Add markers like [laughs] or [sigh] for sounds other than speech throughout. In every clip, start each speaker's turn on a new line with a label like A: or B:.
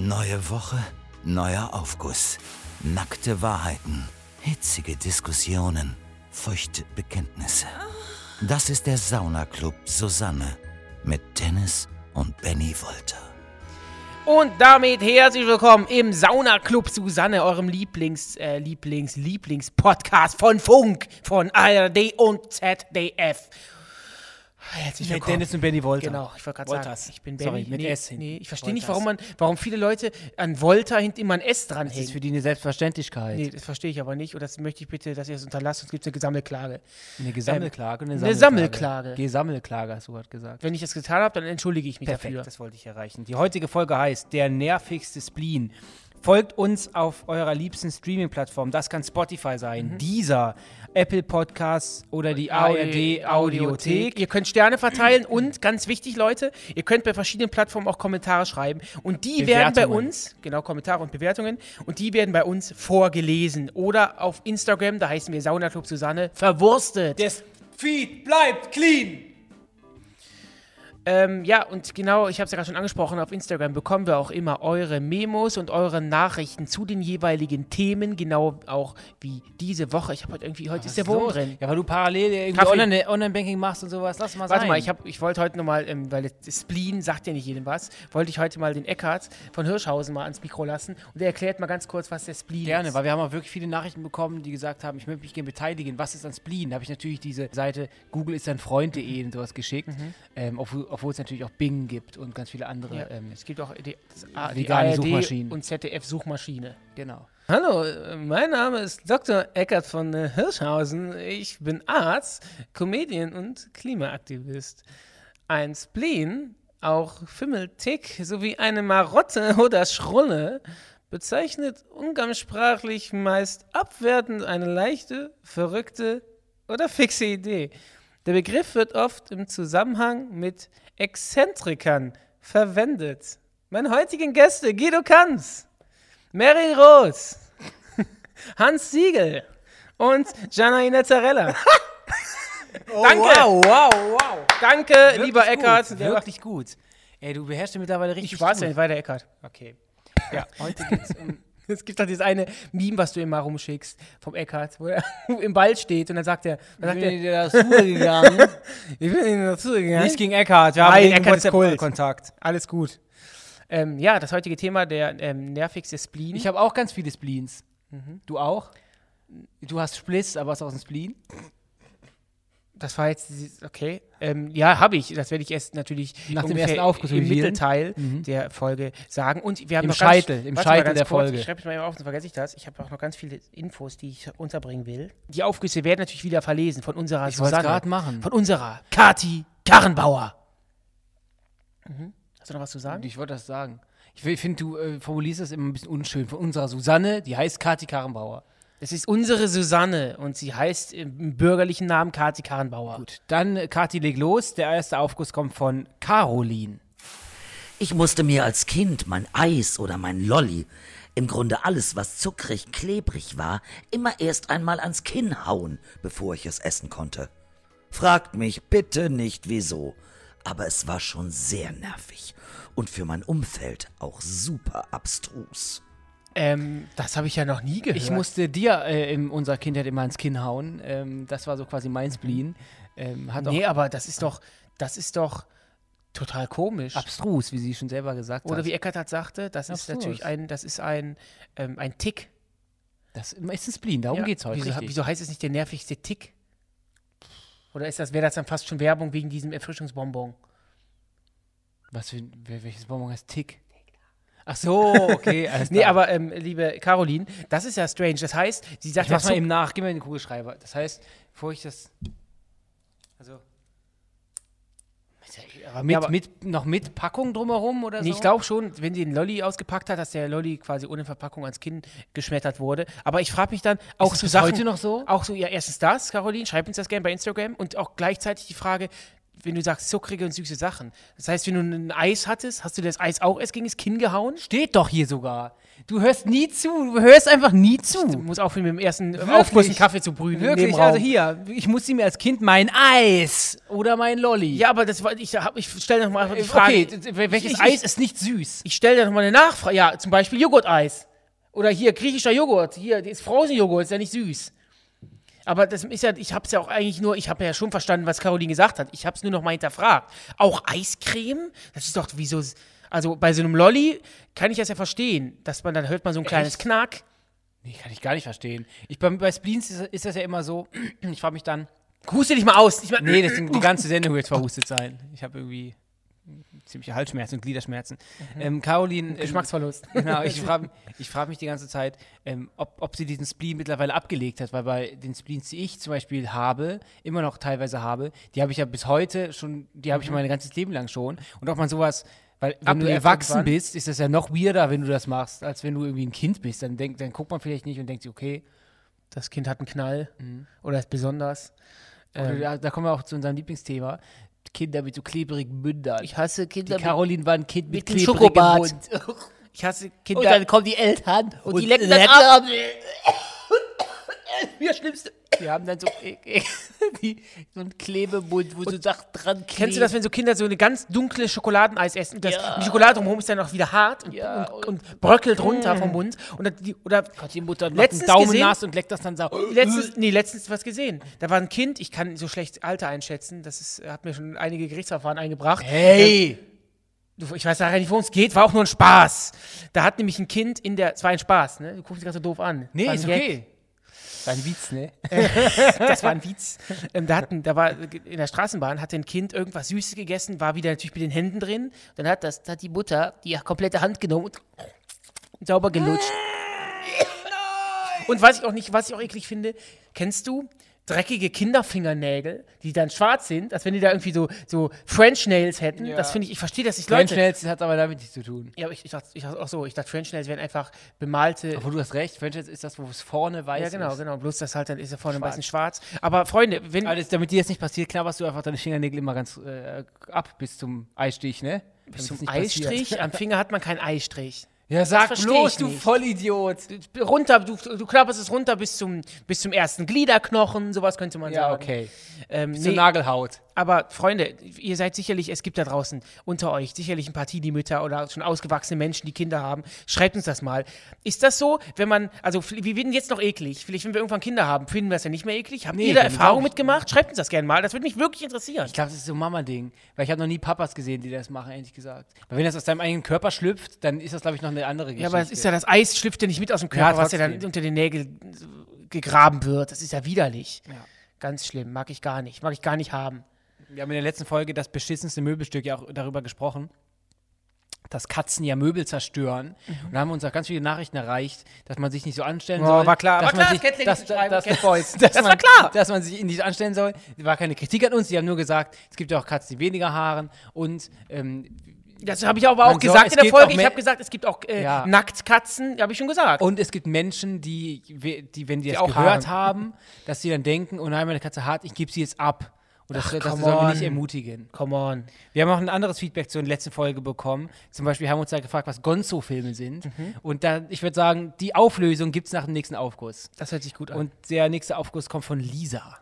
A: Neue Woche, neuer Aufguss. Nackte Wahrheiten, hitzige Diskussionen, feuchte Bekenntnisse. Das ist der Saunaclub Susanne mit Dennis und Benny Wolter.
B: Und damit herzlich willkommen im Saunaclub Susanne, eurem Lieblings, äh, Lieblings, Lieblings-Podcast von Funk, von ARD und ZDF. Herzlich
C: Mit
B: willkommen.
C: Dennis und Benny Wolter.
B: Genau, ich wollte gerade sagen,
C: Wolters.
B: ich bin Benny.
C: Sorry, mit
B: nee,
C: S hinten.
B: Nee, ich verstehe nicht, warum, man, warum viele Leute an Volta hinten immer ein S
C: Das ist für die eine Selbstverständlichkeit.
B: Nee, das verstehe ich aber nicht und das möchte ich bitte, dass ihr es unterlasst, sonst gibt es eine Gesammelklage.
C: Eine Gesammelklage und eine
B: eine
C: Sammelklage.
B: Sammelklage.
C: Gesammelklage, hast du gerade gesagt.
B: Wenn ich das getan habe, dann entschuldige ich mich
C: Perfekt,
B: dafür.
C: das wollte ich erreichen. Die heutige Folge heißt Der nervigste Spleen. Folgt uns auf eurer liebsten Streaming-Plattform. Das kann Spotify sein,
B: Mhm.
C: dieser Apple Podcasts oder die ARD Audiothek.
B: Ihr könnt Sterne verteilen und ganz wichtig, Leute, ihr könnt bei verschiedenen Plattformen auch Kommentare schreiben und die werden bei uns, genau Kommentare und Bewertungen, und die werden bei uns vorgelesen oder auf Instagram, da heißen wir Saunaclub Susanne, verwurstet.
C: Das Feed bleibt clean.
B: Ähm, ja, und genau, ich habe es ja gerade schon angesprochen, auf Instagram bekommen wir auch immer eure Memos und eure Nachrichten zu den jeweiligen Themen, genau auch wie diese Woche. Ich habe heute irgendwie, heute ist der Wurm drin.
C: Ja, weil du parallel irgendwie. Online- Online-Banking machst und sowas. Lass mal
B: Warte
C: sein.
B: mal, ich, hab, ich wollte heute nochmal, ähm, weil Spleen sagt ja nicht jedem was, wollte ich heute mal den Eckart von Hirschhausen mal ans Mikro lassen und der erklärt mal ganz kurz, was der Spleen
C: Gerne,
B: ist.
C: weil wir haben auch wirklich viele Nachrichten bekommen, die gesagt haben, ich möchte mich gerne beteiligen. Was ist ein Spleen? Da habe ich natürlich diese Seite Google ist ein Freund.de und sowas geschickt, ähm, obwohl, obwohl es natürlich auch Bing gibt und ganz viele andere.
B: Ja,
C: Ähm,
B: es gibt auch die, A- die ARD
C: Suchmaschinen.
B: und ZDF-Suchmaschine.
C: genau.
B: Hallo, äh, mein Name ist Dr. Eckert von äh, Hirschhausen. Ich bin Arzt, Comedian und Klimaaktivist. Ein Spleen, auch Fimmeltick sowie eine Marotte [laughs] oder Schrulle bezeichnet umgangssprachlich meist abwertend eine leichte, verrückte oder fixe Idee. Der Begriff wird oft im Zusammenhang mit Exzentrikern verwendet. Meine heutigen Gäste Guido Kanz, Mary Roth, [laughs] Hans Siegel und Gianna Netzarella. [laughs] Danke.
C: Wow, wow, wow.
B: Danke,
C: Wirklich
B: lieber
C: gut,
B: Eckart. Der
C: Wirklich gut. Ey, du beherrschst ja mittlerweile richtig
B: ich
C: gut.
B: ja nicht weiter, Eckart.
C: Okay. Ja, heute geht's um... [laughs]
B: Es gibt doch dieses eine Meme, was du immer rumschickst vom Eckart, wo er [laughs] im Ball steht und dann sagt er, dann sagt er
C: dir das gegangen. [laughs]
B: ich bin in die Natur gegangen.
C: Nicht gegen Eckhart, wir
B: Nein,
C: haben
B: Eckhart ist Kult.
C: Kontakt.
B: Alles gut. Ähm, ja, das heutige Thema, der ähm, nervigste Spleen.
C: Ich habe auch ganz viele Spleens.
B: Mhm.
C: Du auch? Du hast Spliss, aber hast auch einen Spleen?
B: Das war jetzt, okay. Ähm, ja, habe ich. Das werde ich erst natürlich
C: Nach dem ersten Aufguss
B: im. Mittelteil der Folge sagen. Und wir haben
C: Im
B: noch
C: Scheitel,
B: ganz,
C: im Scheitel der
B: kurz,
C: Folge.
B: Ich schreibe es mal eben auf, sonst vergesse ich das. Ich habe auch noch ganz viele Infos, die ich unterbringen will. Die Aufgüsse werden natürlich wieder verlesen von unserer
C: Ich
B: Susanne.
C: gerade machen.
B: Von unserer Kati Karrenbauer. Mhm. Hast du noch was zu sagen?
C: Ich wollte das sagen. Ich finde, du äh, formulierst das immer ein bisschen unschön. Von unserer Susanne, die heißt Kati Karrenbauer.
B: Es ist unsere Susanne und sie heißt im bürgerlichen Namen Kati Karrenbauer.
C: Gut, dann äh, Kati leg los. Der erste Aufguss kommt von Caroline.
D: Ich musste mir als Kind mein Eis oder mein Lolli, im Grunde alles, was zuckrig, klebrig war, immer erst einmal ans Kinn hauen, bevor ich es essen konnte. Fragt mich bitte nicht wieso, aber es war schon sehr nervig und für mein Umfeld auch super abstrus.
B: Ähm, das habe ich ja noch nie gehört.
C: Ich musste dir äh, in unserer Kindheit immer ins Kinn hauen. Ähm, das war so quasi mein Spleen. Ähm, hat
B: Nee, aber das ist doch, das ist doch total komisch.
C: abstrus, wie sie schon selber gesagt
B: Oder
C: hat.
B: wie Eckart hat sagte, das ist
C: Abstrus.
B: natürlich ein, das ist ein, ähm, ein Tick.
C: das ist ein Spleen, darum
B: Ja.
C: geht's heute.
B: Wieso, wieso heißt es nicht der nervigste Tick? Oder ist das, wäre das dann fast schon Werbung wegen diesem Erfrischungsbonbon?
C: Was für, welches Bonbon heißt Tick? Ach so, okay, [laughs]
B: Nee, aber ähm, liebe Caroline, das ist ja strange. Das heißt, sie sagt
C: Ich mach's mal eben nach, gib mir den Kugelschreiber. Das heißt, bevor ich das. Also. Aber mit,
B: Ja, aber-
C: mit, noch mit Packung drumherum oder
B: Nee,
C: so?
B: ich glaube schon, wenn sie den Lolli ausgepackt hat, dass der Lolli quasi ohne Verpackung ans Kinn geschmettert wurde. Aber ich frage mich dann auch
C: es
B: zu Sachen.
C: heute noch so?
B: Auch so, ja, erstens das, Caroline, schreibt uns das gerne bei Instagram und auch gleichzeitig die Frage, wenn du sagst zuckrige und süße Sachen. Das heißt, wenn du ein Eis hattest, hast du das Eis auch erst gegen das Kinn gehauen?
C: Steht doch hier sogar. Du hörst nie zu. Du hörst einfach nie
B: Du
C: zu.
B: musst aufhören, mit dem ersten
C: Wirklich?
B: Aufguss einen Kaffee zu brühen.
C: Wirklich, also hier, ich musste mir als Kind mein Eis oder mein Lolli.
B: Ja, aber das war, ich, ich stelle noch mal die Frage.
C: okay, welches
B: Ich- ich-
C: Eis ist nicht süß?
B: Ich stelle da noch mal eine Nachfrage. Ja, zum Beispiel Joghurt-Eis. Oder hier griechischer Joghurt. Hier, das Frozen-Joghurt ist ja nicht süß. Aber das ist ja, ich habe es ja auch eigentlich nur, ich habe ja schon verstanden, was Caroline gesagt hat. Ich habe es nur noch mal hinterfragt. Auch Eiscreme? Das ist doch wie so, also bei so einem Lolli kann ich das ja verstehen, dass man dann hört man so ein kleines
C: Echt?
B: Knack.
C: Nee, kann ich gar nicht verstehen. Ich, bei, bei Spleens ist, ist das ja immer so, [clears throat] ich frage mich dann,
B: Huste dich mal aus. Ich mein,
C: nee, das die [clears throat] ganze Sendung wird verhustet sein. Ich habe irgendwie ziemliche Halsschmerzen und Gliederschmerzen. Ähm, Caroline, ähm,
B: Geschmacksverlust. [laughs]
C: Genau, ich frage [laughs] ich frag mich die ganze Zeit, ähm, ob, ob sie diesen Spleen mittlerweile abgelegt hat, weil bei den Spleens, die ich zum Beispiel habe, immer noch teilweise habe, die habe ich ja bis heute schon, die habe ich mein ganzes Leben lang schon. Und ob man sowas, weil wenn du
B: Ablegt
C: erwachsen bist, ist das ja noch weirder, wenn du das machst, als wenn du irgendwie ein Kind bist. Dann, denk, dann guckt man vielleicht nicht und denkt sich, okay,
B: Das Kind hat einen Knall.
C: Mhm.
B: Oder ist besonders. Ähm,
C: da, da kommen wir auch zu unserem Lieblingsthema. Kinder mit so klebrigen Mündern.
B: ich hasse
C: die
B: Kinder.
C: Caroline war ein Kind mit,
B: mit
C: klebrigem. Mund. [laughs]
B: ich hasse
C: Und
B: Kinder.
C: dann kommen die Eltern und,
B: die lecken das ab. [laughs] Mir schlimmste.
C: Die haben dann so, [laughs] die, so einen Klebemund, wo so Sachen dran kleben.
B: Kennst du das, wenn so Kinder so eine ganz dunkle Schokoladeneis essen? Und das,
C: Ja.
B: Die Schokolade drumherum ist dann auch wieder hart und,
C: Ja,
B: und, und bröckelt runter vom Mund. Und dann die, oder
C: Gott, die Mutter macht einen Daumen
B: gesehen-
C: nass und leckt das dann so.
B: letztens, nee, letztens was gesehen. Da war ein Kind, ich kann so schlecht Alter einschätzen, das ist, hat mir schon einige Gerichtsverfahren eingebracht.
C: Hey!
B: Du, Ich weiß nachher nicht, worum es geht, war auch nur ein Spaß. Da hat nämlich ein Kind in der, es war ein Spaß, ne? Du guckst dich gerade so doof an.
C: Nee, ist
B: Gag.
C: okay. War ein Witz, ne? [laughs]
B: Das war ein Witz. Ähm, da, hatten, da war in der Straßenbahn, hatte ein Kind irgendwas Süßes gegessen, war wieder natürlich mit den Händen drin. Dann hat, das, hat die Mutter die komplette Hand genommen und sauber gelutscht. Und was ich auch nicht, was ich auch eklig finde, kennst du dreckige Kinderfingernägel, die dann schwarz sind, als wenn die da irgendwie so, so French Nails hätten?
C: Ja.
B: Das finde ich, ich verstehe das nicht,
C: French. Nails hat aber damit nichts zu tun.
B: Ja, aber ich, ich dachte, ich dachte auch so, ich dachte French Nails wären einfach bemalte
C: Obwohl du hast recht, French Nails ist das, wo es vorne weiß
B: ja, genau,
C: ist.
B: genau. Bloß das halt dann ist ja vorne
C: Schwarz.
B: meistens schwarz. Aber Freunde, wenn.
C: Das, damit dir das nicht passiert, knabberst du einfach deine Fingernägel immer ganz äh, ab bis zum Eistich, ne?
B: bis zum Eistrich,
C: passiert.
B: am Finger hat man keinen Eistrich.
C: Ja, sag bloß, du
B: nicht.
C: Vollidiot.
B: Runter, du, du klapperst es runter bis zum, bis zum ersten Gliederknochen, sowas könnte man
C: Ja,
B: sagen.
C: okay.
B: Ähm,
C: Bis zur
B: nee,
C: Nagelhaut.
B: Aber Freunde, ihr seid sicherlich, es gibt da draußen unter euch sicherlich ein paar Teenie-Mütter oder schon ausgewachsene Menschen, die Kinder haben. Schreibt uns das mal. Ist das so, wenn man, also wir werden jetzt noch eklig, vielleicht wenn wir irgendwann Kinder haben, finden wir das ja nicht mehr eklig? Habt
C: Nee,
B: ihr da Erfahrung mitgemacht? Schreibt uns das gerne mal, das würde mich wirklich interessieren.
C: Ich glaube, das ist so ein Mama-Ding. Weil ich habe noch nie Papas gesehen, die das machen, ehrlich gesagt. Weil wenn das aus deinem eigenen Körper schlüpft, dann ist das, glaube ich, noch eine andere Geschichte.
B: Ja, aber das ist ja das Eis schlüpft ja nicht mit aus dem Körper,
C: Ja,
B: was ja dann unter den Nägeln gegraben wird. Das ist ja widerlich.
C: Ja.
B: Ganz schlimm, mag ich gar nicht, mag ich gar nicht haben.
C: Wir haben in der letzten Folge das beschissenste Möbelstück ja auch darüber gesprochen, dass Katzen ja Möbel zerstören. Und da haben uns auch ganz viele Nachrichten erreicht, dass man sich nicht so anstellen
B: Oh,
C: soll.
B: war klar,
C: dass
B: war
C: man
B: klar,
C: sich, dass,
B: schreiben,
C: dass,
B: Cat Boys. Das
C: man,
B: war klar.
C: Dass man sich nicht anstellen soll. War keine Kritik an uns, die haben nur gesagt, es gibt ja auch Katzen, die weniger haaren und ähm,
B: Das habe ich aber
C: Man
B: auch
C: soll-
B: gesagt
C: es
B: in der Folge. Ich habe gesagt, es gibt auch äh,
C: Ja.
B: Nacktkatzen, habe ich schon gesagt.
C: Und es gibt Menschen, die, die wenn die, das
B: auch
C: gehört
B: haben.
C: haben, dass sie dann denken, oh nein, meine Katze hart, ich gebe sie jetzt ab. Und das,
B: Ach,
C: das sollen wir nicht ermutigen.
B: Come on.
C: Wir haben auch ein anderes Feedback zur letzten Folge bekommen. Zum Beispiel haben wir uns da gefragt, was Gonzo-Filme sind.
B: Mhm.
C: Und da, ich würde sagen, die Auflösung gibt es nach dem nächsten Aufguss.
B: Das hört sich gut an.
C: Und der nächste Aufguss kommt von Lisa.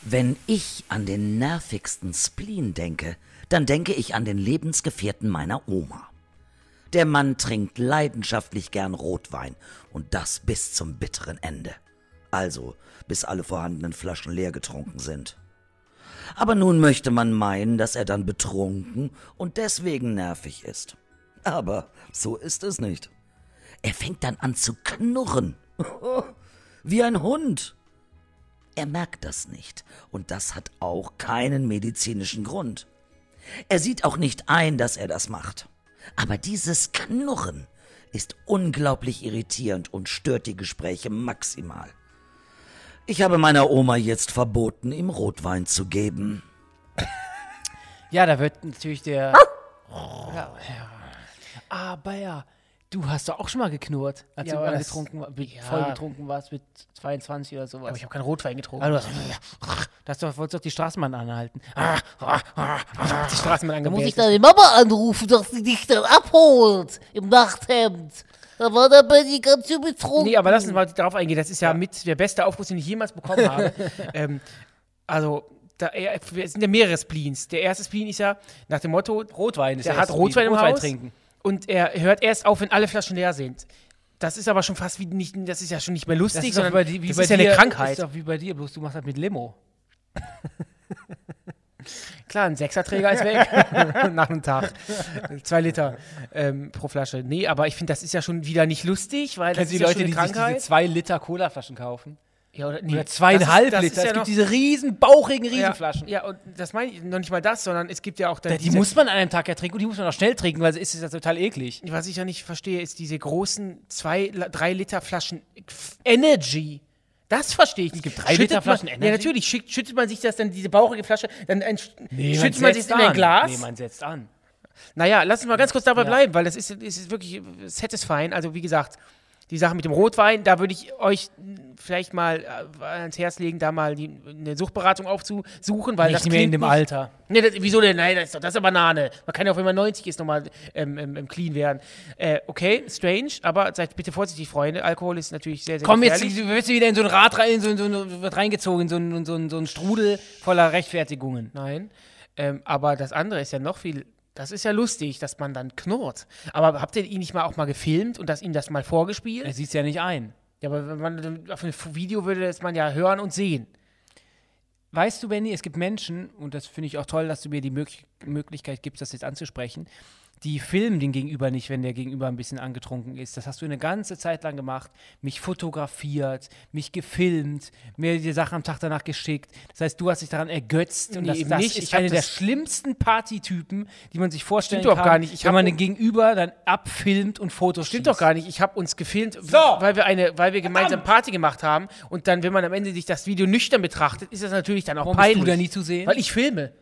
D: Wenn ich an den nervigsten Spleen denke, dann denke ich an den Lebensgefährten meiner Oma. Der Mann trinkt leidenschaftlich gern Rotwein und das bis zum bitteren Ende. Also, bis alle vorhandenen Flaschen leer getrunken sind. Aber nun möchte man meinen, dass er dann betrunken und deswegen nervig ist. Aber so ist es nicht. Er fängt dann an zu knurren. [laughs] Wie ein Hund. Er merkt das nicht und das hat auch keinen medizinischen Grund. Er sieht auch nicht ein, dass er das macht. Aber dieses Knurren ist unglaublich irritierend und stört die Gespräche maximal. Ich habe meiner Oma jetzt verboten, ihm Rotwein zu geben.
C: Ja, da wird natürlich der. ja, ja. Aber ja, du hast doch auch schon mal geknurrt, als
B: Ja,
C: du
B: aber das-
C: angetrunken, war-
B: ja.
C: voll getrunken warst mit 22 oder sowas.
B: aber ich habe keinen Rotwein getrunken.
C: Ah, du hast, Das doch, wolltest doch die Straßenbahn anhalten. Ah, ah, ah, ah.
B: Die Straßenbahn
E: Da muss ich
B: angebellt.
E: deine Mama anrufen, dass sie dich dann abholt im Nachthemd. Da war der Benny ganz schön betrunken.
B: Nee, aber lass uns mal darauf eingehen. Das ist ja, mit der beste Aufguss, den ich jemals bekommen habe. [laughs] ähm, also, da, es sind ja mehrere Spleens. Der erste Spleen ist ja nach dem Motto,
C: Rotwein ist
B: der
C: der
B: hat Rotwein im
C: Rotwein
B: Haus
C: trinken.
B: und er hört erst auf, wenn alle Flaschen leer sind. Das ist aber schon fast wie nicht, das ist ja schon nicht mehr
C: Das
B: lustig, sondern
C: bei, di- wie
B: das
C: bei
B: ist ja eine Krankheit.
C: ist doch wie bei dir, bloß du machst das mit Limo. [laughs]
B: Klar, ein Sechserträger ist weg [laughs] nach einem Tag. Zwei Liter ähm, pro Flasche. Nee, aber ich finde, das ist ja schon wieder nicht lustig, weil das
C: Kennst
B: ist
C: die
B: ja
C: Leute,
B: schon
C: die
B: eine
C: sich diese
B: Krankheit.
C: zwei Liter Colaflaschen kaufen?
B: ja, oder, nee,
C: Oder zweieinhalb
B: das ist,
C: Liter.
B: Das
C: es
B: ja
C: gibt
B: noch,
C: diese riesen, bauchigen Riesenflaschen.
B: Ja, ja, und das meine ich noch nicht mal das, sondern es gibt ja auch dann
C: Die muss man an einem Tag ja trinken und die muss man auch schnell trinken, weil es ist ja total eklig.
B: was ich ja nicht verstehe, ist diese großen zwei, drei Liter Flaschen Energy. Das verstehe ich nicht. Es
C: gibt drei Liter Flaschen
B: man,
C: Energy?
B: Ja, natürlich. Schütt, schüttet man sich das dann, diese bauchige Flasche, dann ein,
C: Nee,
B: schüttet man sich
C: setzt
B: das in ein. Glas.
C: Nee, man setzt an.
B: Naja, lass uns mal ganz kurz dabei
C: Ja.
B: bleiben, weil das ist, ist, ist wirklich satisfying. Also, wie gesagt, die Sache mit dem Rotwein, da würde ich euch vielleicht mal äh, ans Herz legen, da mal die, eine Suchtberatung aufzusuchen, weil das
C: Nicht mehr in dem
B: nicht,
C: Alter.
B: Nee, das, wieso denn? Nein, das ist doch das ist eine Banane. Man kann ja auch, wenn man 90 ist, nochmal ähm, ähm, ähm, clean werden. Äh, okay, strange, aber seid bitte vorsichtig, Freunde. Alkohol ist natürlich sehr, sehr
C: Komm, jetzt wirst du wieder in so ein Rad rein, in so, in so, ein- wird reingezogen, in so, ein- so, so ein Strudel voller Rechtfertigungen.
B: Nein. Ähm, aber das andere ist ja noch viel. Das ist ja lustig, dass man dann knurrt. Aber habt ihr ihn nicht mal auch mal gefilmt und das ihm das mal vorgespielt?
C: Er sieht es ja nicht ein.
B: Ja, aber wenn man auf einem Video würde das man ja hören und sehen.
C: Weißt du, Benny, es gibt Menschen, und das finde ich auch toll, dass du mir die Möglich Möglichkeit gibst, das jetzt anzusprechen, die filmen den Gegenüber nicht, wenn der Gegenüber ein bisschen angetrunken ist. Das hast du eine ganze Zeit lang gemacht. Mich fotografiert, mich gefilmt, mir die Sachen am Tag danach geschickt. Das heißt, du hast dich daran ergötzt. Und
B: Nee,
C: das, das
B: nicht.
C: ist
B: Ich
C: einer der schlimmsten Partytypen, die man sich vorstellen
B: Stimmt
C: kann.
B: gar nicht. Ich
C: wenn man den Gegenüber dann abfilmt und Fotos
B: Stimmt
C: schießt.
B: doch gar nicht. Ich habe uns gefilmt,
C: So.
B: weil wir eine, weil wir gemeinsam Party gemacht haben. Und dann, wenn man am Ende sich das Video nüchtern betrachtet, ist das natürlich dann auch
C: Warum bist
B: peinlich.
C: du da nie zu sehen?
B: Weil ich filme.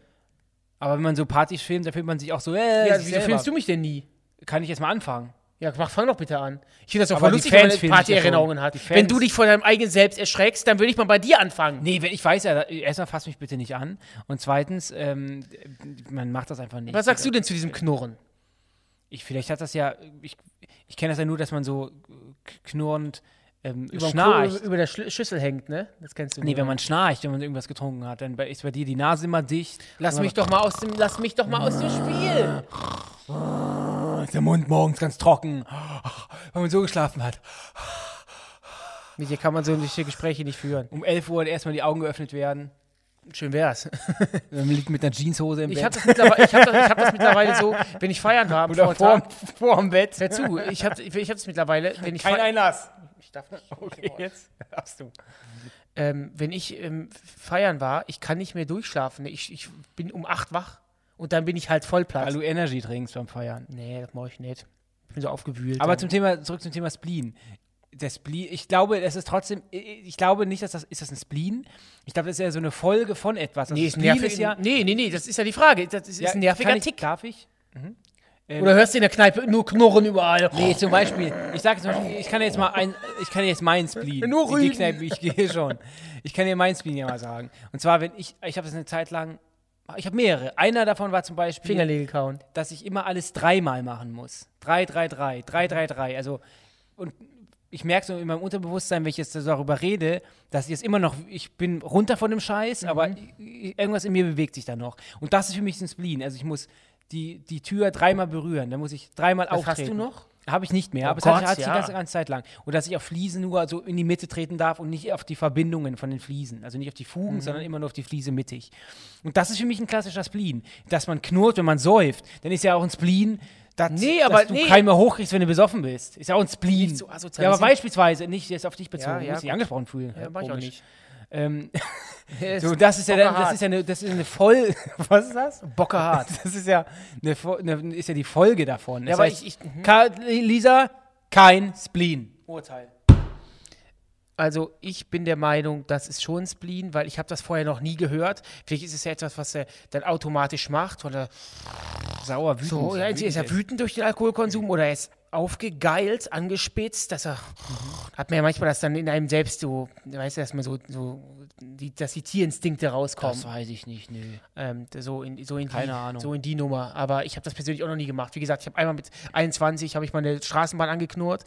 C: Aber wenn man so Partys filmt, dann filmt man sich auch so, äh,
B: Ja, wieso
C: selber.
B: filmst du mich denn nie?
C: Kann ich jetzt mal anfangen?
B: Ja, mach, fang doch bitte an. Ich finde das
C: Aber
B: voll lustig, wenn man Partyerinnerungen hat. Wenn du dich vor deinem eigenen Selbst erschreckst, dann würde ich mal bei dir anfangen.
C: Nee, wenn ich weiß ja, erstmal fass mich bitte nicht an. Und zweitens, ähm, man macht das einfach nicht.
B: Was sagst du denn zu diesem Knurren?
C: Ich, vielleicht hat das ja, ich, ich kenne das ja nur, dass man so knurrend ähm,
B: Über, dem
C: schnarcht.
B: Über der Schüssel hängt, ne? Das kennst du
C: Nee, wenn man schnarcht, wenn man irgendwas getrunken hat, dann ist bei dir die Nase immer dicht.
B: Lass mich doch mal aus dem, lass mich doch mal aus dem Spiel.
C: Ist der Mund morgens ganz trocken, weil man so geschlafen hat.
B: Mit dir kann man solche Gespräche nicht führen.
C: Um 11 Uhr erstmal die Augen geöffnet werden.
B: Schön wär's. [laughs]
C: Man liegt mit einer Jeanshose im
B: Ich
C: Bett.
B: habe das, mittlerweile- ich hab das, hab das mittlerweile so, wenn ich feiern am
C: Oder vorm, vorm Bett.
B: Hör zu, ich habe ich hab das mittlerweile, wenn ich,
C: Kein Einlass.
B: Ich darf nicht, [laughs]
C: Okay, jetzt [laughs] darfst du.
B: ähm, wenn ich ähm, feiern war, ich kann nicht mehr durchschlafen. Ich, ich bin um 8 wach und dann bin ich halt voll platt.
C: Weil du Energy trinkst beim Feiern.
B: Nee, das mache ich nicht. Ich bin so aufgewühlt.
C: Aber
B: dann.
C: zum Thema, zurück zum Thema Spleen. Der Spleen, ich glaube, es ist trotzdem, ich glaube nicht, dass das, ist das ein Spleen? Ich glaube, das ist ja so eine Folge von etwas. Also
B: nee, ist
C: Spleen
B: nervig.
C: ist ja,
B: nee, nee, nee, das ist ja die Frage. Das ist,
C: ja,
B: ist ein nerviger
C: kann ich,
B: Tick.
C: Darf ich? Ähm,
B: Oder hörst du in der Kneipe nur Knurren überall?
C: Nee, zum Beispiel, ich sage zum Beispiel, ich kann jetzt mal ein, ich kann jetzt meinen Spleen.
B: Nur
C: in die. Kneipe, ich gehe schon. Ich kann dir meinen Spleen ja mal sagen. Und zwar, wenn ich, ich habe das eine Zeit lang, ich habe mehrere. Einer davon war zum Beispiel,
B: Fingernägel kauen.
C: dass ich immer alles dreimal machen muss. Drei, drei, drei, drei, drei, drei. Also, und ich merke so in meinem Unterbewusstsein, wenn ich jetzt darüber rede, dass ich jetzt immer noch, ich bin runter von dem Scheiß, aber
B: Mhm.
C: i- irgendwas in mir bewegt sich da noch. Und das ist für mich ein Spleen. Also ich muss die, die Tür dreimal berühren, dann muss ich dreimal
B: Das
C: auftreten.
B: hast du noch?
C: Habe ich nicht mehr,
B: Oh
C: aber es
B: Gott,
C: hat, hat sich
B: ja.
C: die ganze, ganze Zeit lang. Und dass ich auf Fliesen nur so in die Mitte treten darf und nicht auf die Verbindungen von den Fliesen. Also nicht auf die Fugen,
B: Mhm.
C: sondern immer nur auf die Fliese mittig. Und das ist für mich ein klassischer Spleen. Dass man knurrt, wenn man säuft, dann ist ja auch ein Spleen, dass,
B: Nee, aber
C: dass du
B: nee.
C: Keime hochkriegst, wenn du besoffen bist. Ist ja auch ein Spleen.
B: So
C: ja, aber beispielsweise, nicht jetzt auf dich bezogen,
B: Ja,
C: du
B: ja,
C: musst dich angesprochen fühlen.
B: Ja, mach ich auch nicht.
C: Ähm, [laughs] so, das ist ja, dann, das ist ja eine, das ist eine voll, [laughs] was ist das?
B: Bockerhart. [laughs]
C: Das ist ja, eine, eine, ist ja die Folge davon. Das
B: Ja, aber
C: heißt,
B: ich- ich- mhm.
C: Ka Lisa, kein Spleen. Urteil.
B: Also ich bin der Meinung, das ist schon Spleen, weil ich habe das vorher noch nie gehört. Vielleicht ist es ja etwas, was er dann automatisch macht. Oder
C: Sauer, wütend.
B: so, ja, ist er wütend durch den Alkoholkonsum oder er ist aufgegeilt, angespitzt, dass er hat man ja manchmal das dann in einem selbst so, weißt du, dass man so, so die, dass die Tierinstinkte rauskommen.
C: Das weiß ich nicht, nö.
B: Ähm, so in, so in die,
C: Keine Ahnung.
B: So in die Nummer. Aber ich habe das persönlich auch noch nie gemacht. Wie gesagt, ich habe einmal mit 21 habe ich meine Straßenbahn angeknurrt,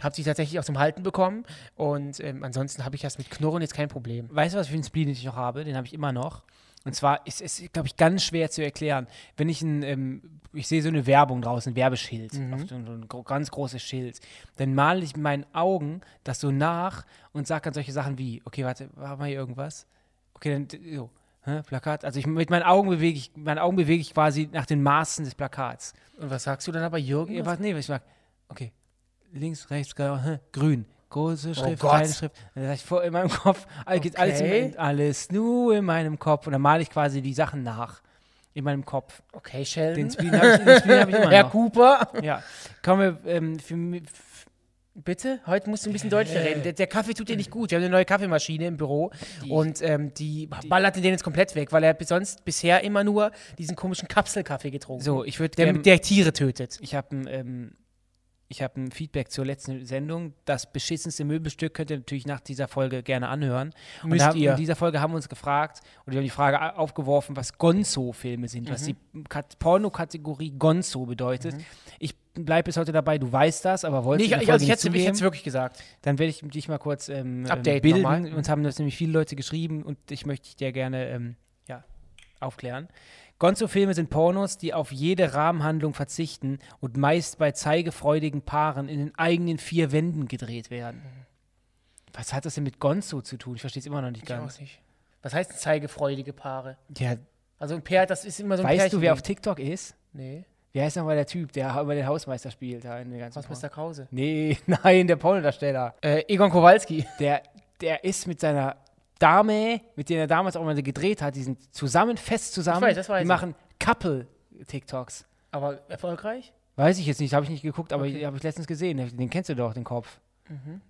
B: habe sie tatsächlich aus dem Halten bekommen und ähm, ansonsten habe ich das mit Knurren jetzt kein Problem.
C: Weißt du, was für einen Spleen ich noch habe? Den habe ich immer noch. Und zwar ist es, glaube ich, ganz schwer zu erklären. Wenn ich ein, ähm, ich sehe so eine Werbung draußen, ein Werbeschild, auf so, ein ganz großes Schild, dann male ich mit meinen Augen das so nach und sage dann solche Sachen wie, okay, warte, haben wir hier irgendwas? Okay, dann so, hä, Plakat. Also ich, mit meinen Augen bewege ich, meine Augen bewege ich quasi nach den Maßen des Plakats.
B: Und was sagst du dann aber, Jürgen?
C: Ja, warte, nee, was ich mag. Okay, links, rechts, hä, grün. Große Schrift,
B: Gott.
C: kleine Schrift. Dann sag ich vor in meinem Kopf, alles geht alles,
B: Okay.
C: in, alles nur in meinem Kopf. Und dann male ich quasi die Sachen nach. In meinem Kopf.
B: Okay, Sheldon.
C: Den Spleen habe ich, den Spleen hab ich immer [laughs]
B: Herr
C: noch.
B: Cooper.
C: Ja. Kommen wir, ähm, für,
B: Bitte? Heute musst du ein bisschen deutlicher reden. Der, der Kaffee tut dir nicht gut. Wir haben eine neue Kaffeemaschine im Büro und ähm, die, ballert den jetzt komplett weg, weil er sonst bisher immer nur diesen komischen Kapselkaffee getrunken
C: so, ich würde
B: der, der Tiere tötet.
C: ich habe ein, ähm, ich habe ein Feedback zur letzten Sendung. Das beschissenste Möbelstück könnt ihr natürlich nach dieser Folge gerne anhören. Und
B: Müsst
C: da. In dieser Folge haben wir uns gefragt, oder wir haben die Frage aufgeworfen, was Gonzo-Filme sind, was die Kat- Pornokategorie Gonzo bedeutet. Ich bleibe bis heute dabei, du weißt das, aber wolltest
B: Nee,
C: du
B: ich,
C: in der
B: also ich hätte es wirklich gesagt.
C: Dann werde ich dich mal kurz ähm, ähm,
B: Update
C: bilden.
B: nochmal.
C: Uns haben das nämlich viele Leute geschrieben und ich möchte dich dir gerne ähm, ja, aufklären. Gonzo-Filme sind Pornos, die auf jede Rahmenhandlung verzichten und meist bei zeigefreudigen Paaren in den eigenen vier Wänden gedreht werden. Was hat das denn mit Gonzo zu tun? Ich verstehe es immer noch nicht
B: Ich auch
C: ganz.
B: nicht. Was heißt denn zeigefreudige Paare?
C: Ja,
B: Also ein Pär, das ist immer so ein
C: weißt
B: Pärchen.
C: du, wer auf TikTok ist?
B: Nee,
C: Wie heißt nochmal der Typ, der immer den Hausmeister spielt? Da in der ganzen
B: Mr. Krause?
C: Nee, [laughs] nein, der Pornodarsteller.
B: Äh, Egon Kowalski.
C: der, der ist mit seiner Dame, mit der er damals auch mal gedreht hat, die sind zusammen, fest zusammen.
B: Ich weiß, das weiß
C: die
B: ich.
C: machen Couple-TikToks.
B: Aber erfolgreich?
C: Weiß ich jetzt nicht, habe ich nicht geguckt, aber habe ich letztens gesehen. Den kennst du doch, den Kopf.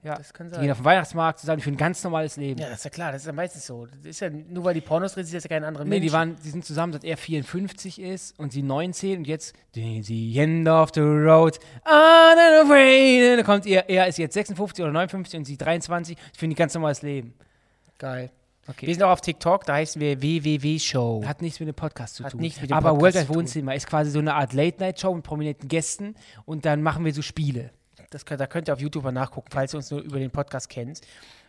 C: Ja,
B: Das kann
C: die
B: sein.
C: gehen auf den Weihnachtsmarkt zusammen für ein ganz normales Leben.
B: Ja, das ist ja klar, das ist ja meistens so. Das ist ja nur weil die Pornos sind, ist das ja kein anderer
C: Nee,
B: Mensch.
C: die, waren, die sind zusammen, seit er 54 ist und sie 19 und jetzt the end of the road, on and away. Da kommt er, er ist jetzt 56 oder 59 und sie 23. Ich finde ein ganz normales Leben.
B: Geil.
C: Okay.
B: Wir sind auch auf TikTok, da heißen wir www.show.
C: Hat nichts mit dem Podcast zu
B: Hat
C: tun.
B: nichts mit dem
C: Aber
B: Podcast
C: Worldwide
B: zu tun.
C: Wohnzimmer ist quasi so eine Art Late-Night-Show mit prominenten Gästen und dann machen wir so Spiele.
B: Das könnt, da könnt ihr auf YouTube mal nachgucken, falls ihr uns nur über den Podcast kennt.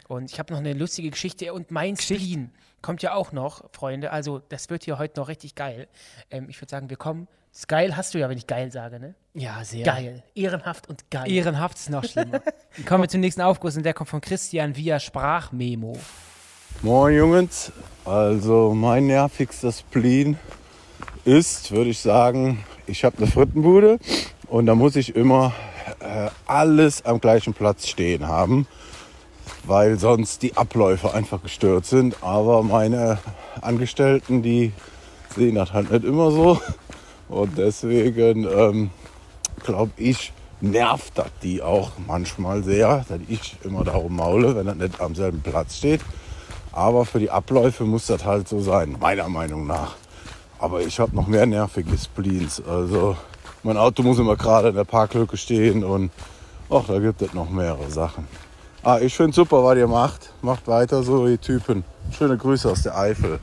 B: Und ich habe noch eine lustige Geschichte und mein Spleen kommt ja auch noch, Freunde. Also das wird hier heute noch richtig geil. Ähm, ich würde sagen, wir kommen. Das geil hast du ja, wenn ich geil sage, ne?
C: Ja, sehr.
B: Geil. Ehrenhaft und geil.
C: Ehrenhaft ist noch schlimmer. [laughs] Kommen wir zum nächsten Aufguss und der kommt von Christian via Sprachmemo.
F: Moin Jungs, also mein nervigster Spleen ist, würde ich sagen, ich habe eine Frittenbude und da muss ich immer äh, alles am gleichen Platz stehen haben, weil sonst die Abläufe einfach gestört sind. Aber meine Angestellten, die sehen das halt nicht immer so und deswegen ähm, glaube ich, nervt das die auch manchmal sehr, dass ich immer darum maule, wenn das nicht am selben Platz steht. Aber für die Abläufe muss das halt so sein, meiner Meinung nach. Aber ich habe noch mehr nervige Spleens. Also mein Auto muss immer gerade in der Parklücke stehen und ach, da gibt es noch mehrere Sachen. Ah, ich finde super, was ihr macht. Macht weiter so, ihr Typen. Schöne Grüße aus der Eifel.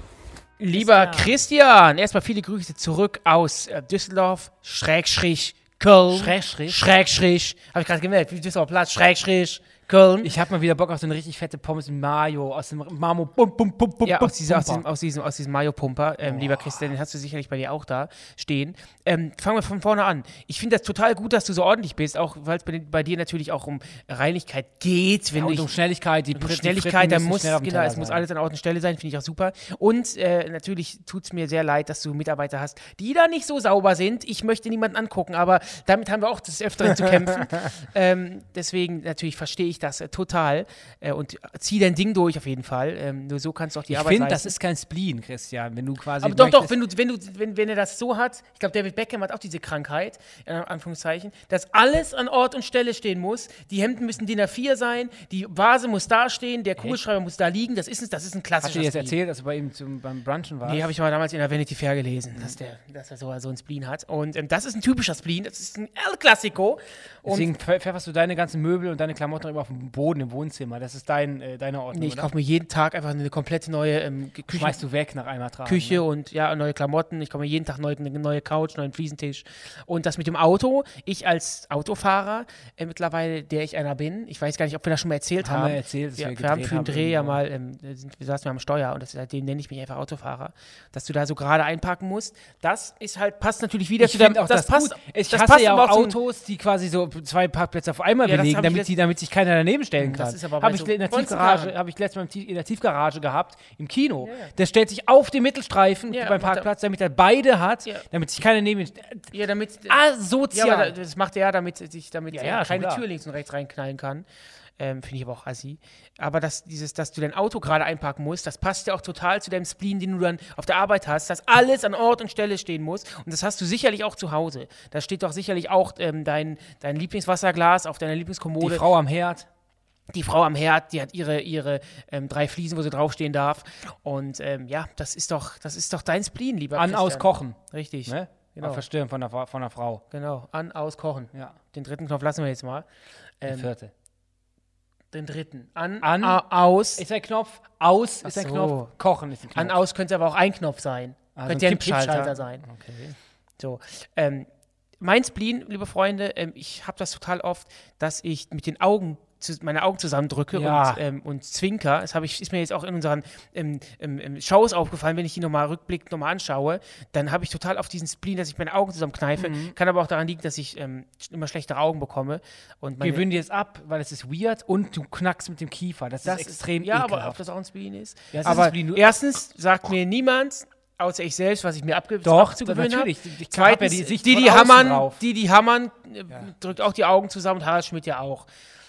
B: Lieber Christian, erstmal viele Grüße zurück aus äh, Düsseldorf, Schrägstrich, Köln.
C: Schrägstrich?
B: Schrägstrich. Habe ich gerade gemerkt, wie Düsseldorf Platz, Schrägstrich, Köln.
C: Ich habe mal wieder Bock auf so eine richtig fette Pommes mit Mayo aus dem Marmo. Bum, bum, bum, bum,
B: Ja, aus, dieser, aus, diesem, aus diesem, aus diesem Mayo-Pumper, ähm, lieber Christian, den hast du sicherlich bei dir auch da stehen. Ähm, fangen wir von vorne an. Ich finde das total gut, dass du so ordentlich bist, auch weil es bei, bei dir natürlich auch um Reinigkeit geht. Wenn
C: Ja, und um Schnelligkeit, die
B: um
C: Fritten-
B: Schnelligkeit, da muss, genau, es muss alles an Ort und Stelle sein, finde ich auch super. Und äh, natürlich tut es mir sehr leid, dass du Mitarbeiter hast, die da nicht so sauber sind. Ich möchte niemanden angucken, aber damit haben wir auch des Öfteren zu kämpfen. [laughs] ähm, deswegen natürlich verstehe ich das äh, total äh, und zieh dein Ding durch auf jeden Fall. Ähm, nur so kannst du auch die
C: Ich
B: Arbeit
C: finde, das ist kein Spleen, Christian, wenn du quasi.
B: Aber doch, doch, wenn, du, wenn, du, wenn, wenn er das so hat, ich glaube, David Beckham hat auch diese Krankheit, in Anführungszeichen, dass alles an Ort und Stelle stehen muss. Die Hemden müssen DIN A4 sein, die Vase muss da stehen, der Kugelschreiber muss da liegen. Das ist, ein- das ist ein
C: Hast
B: klassischer
C: du dir jetzt erzählt, dass du bei ihm zum, beim Brunchen warst?
B: Nee, habe ich mal damals in der Vanity Fair gelesen, dass, der, dass er so, so ein Spleen hat. Und ähm, das ist ein typischer Spleen, das ist ein El Clasico.
C: Deswegen pfe- pfefferst du deine ganzen Möbel und deine Klamotten immer auf dem Boden im Wohnzimmer. Das ist dein, äh, deine Ordnung.
B: Nee, ich kaufe mir jeden Tag einfach eine komplette neue ähm, Küche,
C: Schmeißt du weg nach einmal tragen.
B: Küche
C: ne?
B: und ja, neue Klamotten. Ich kaufe mir jeden Tag neu, eine neue Couch, neuen Fliesentisch. Und das mit dem Auto, ich als Autofahrer äh, mittlerweile, der ich einer bin, ich weiß gar nicht, ob wir das schon mal erzählt
C: Haben
B: haben.
C: wir erzählt, dass
B: ja,
C: wir
B: wir haben für den Dreh ja mal, ähm, da sind, wir saßen wir am Steuer und das, seitdem nenne ich mich einfach Autofahrer, dass du da so gerade einparken musst. Das ist halt, passt natürlich wieder
C: Ich
B: zu deinem,
C: auch das,
B: passt,
C: gut. Ich
B: das
C: hasse
B: passt
C: ja auch Autos, die quasi so zwei Parkplätze auf einmal
B: Ja, das
C: belegen, damit, sie, damit sich keiner daneben stellen
B: Das
C: kann.
B: ist aber bei
C: Habe ich
B: so
C: in der. Tiefgarage, habe ich letztes Mal in der Tiefgarage gehabt, im Kino. Der stellt sich auf den Mittelstreifen
B: Ja,
C: beim Parkplatz, damit er beide hat,
B: Ja.
C: damit sich keiner neben ihn.
B: ja, damit,
C: Asozial.
B: Ja, das macht er ja, damit sich damit
C: Ja,
B: äh,
C: ja,
B: keine
C: klar.
B: Tür links und rechts reinknallen kann. Ähm, Finde ich aber auch assi. Aber das, dieses, dass du dein Auto gerade einparken musst, das passt ja auch total zu deinem Spleen, den du dann auf der Arbeit hast, dass alles an Ort und Stelle stehen muss. Und das hast du sicherlich auch zu Hause. Da steht doch sicherlich auch ähm, dein, dein Lieblingswasserglas auf deiner
C: die
B: Lieblingskommode.
C: Frau am Herd.
B: die Frau am Herd, die hat ihre, ihre ähm, drei Fliesen, wo sie draufstehen darf. Und ähm, ja, das ist doch, das ist doch dein Spleen, lieber
C: An,
B: Christian.
C: aus, kochen.
B: Richtig.
C: Ne?
B: Genau.
C: Auf Verstören von der, von der Frau.
B: Genau. An, aus, kochen.
C: Ja.
B: Den dritten Knopf lassen wir jetzt mal.
C: Der
B: Ähm,
C: vierte.
B: Den dritten. An,
C: An-
B: a, aus.
C: Ist ein Knopf, aus
B: Ach
C: ist ein
B: so.
C: Knopf, kochen ist ein Knopf.
B: An, aus könnte aber auch ein Knopf sein.
C: So ein
B: könnte ja ein.
C: Kippschalter
B: sein.
C: Okay.
B: So. Ähm, mein Spleen, liebe Freunde, ähm, ich habe das total oft, dass ich mit den Augen zu, meine Augen zusammendrücke
C: Ja.
B: und, ähm, und zwinker. Das ich, ist mir jetzt auch in unseren ähm, ähm, ähm, Shows aufgefallen, wenn ich die nochmal rückblickend nochmal anschaue, dann habe ich total auf diesen Spleen, dass ich meine Augen zusammenkneife.
C: Mhm.
B: Kann aber auch daran liegen, dass ich ähm, immer schlechtere Augen bekomme. Und meine,
C: Gewöhn dir es ab, weil es ist weird und du knackst mit dem Kiefer. Das,
B: das
C: ist extrem
B: Ja, aber ob
C: ekelhaft.
B: das auch ein Spleen ist.
C: Ja, ist
B: aber
C: Spleen.
B: Erstens sagt mir niemand, außer ich selbst, was ich mir abge
C: Doch,
B: abzugewöhnen habe. Zweitens,
C: ja die
B: die, die hammern, die, die hammern, äh, drückt auch die Augen zusammen und Harald Schmidt ja auch.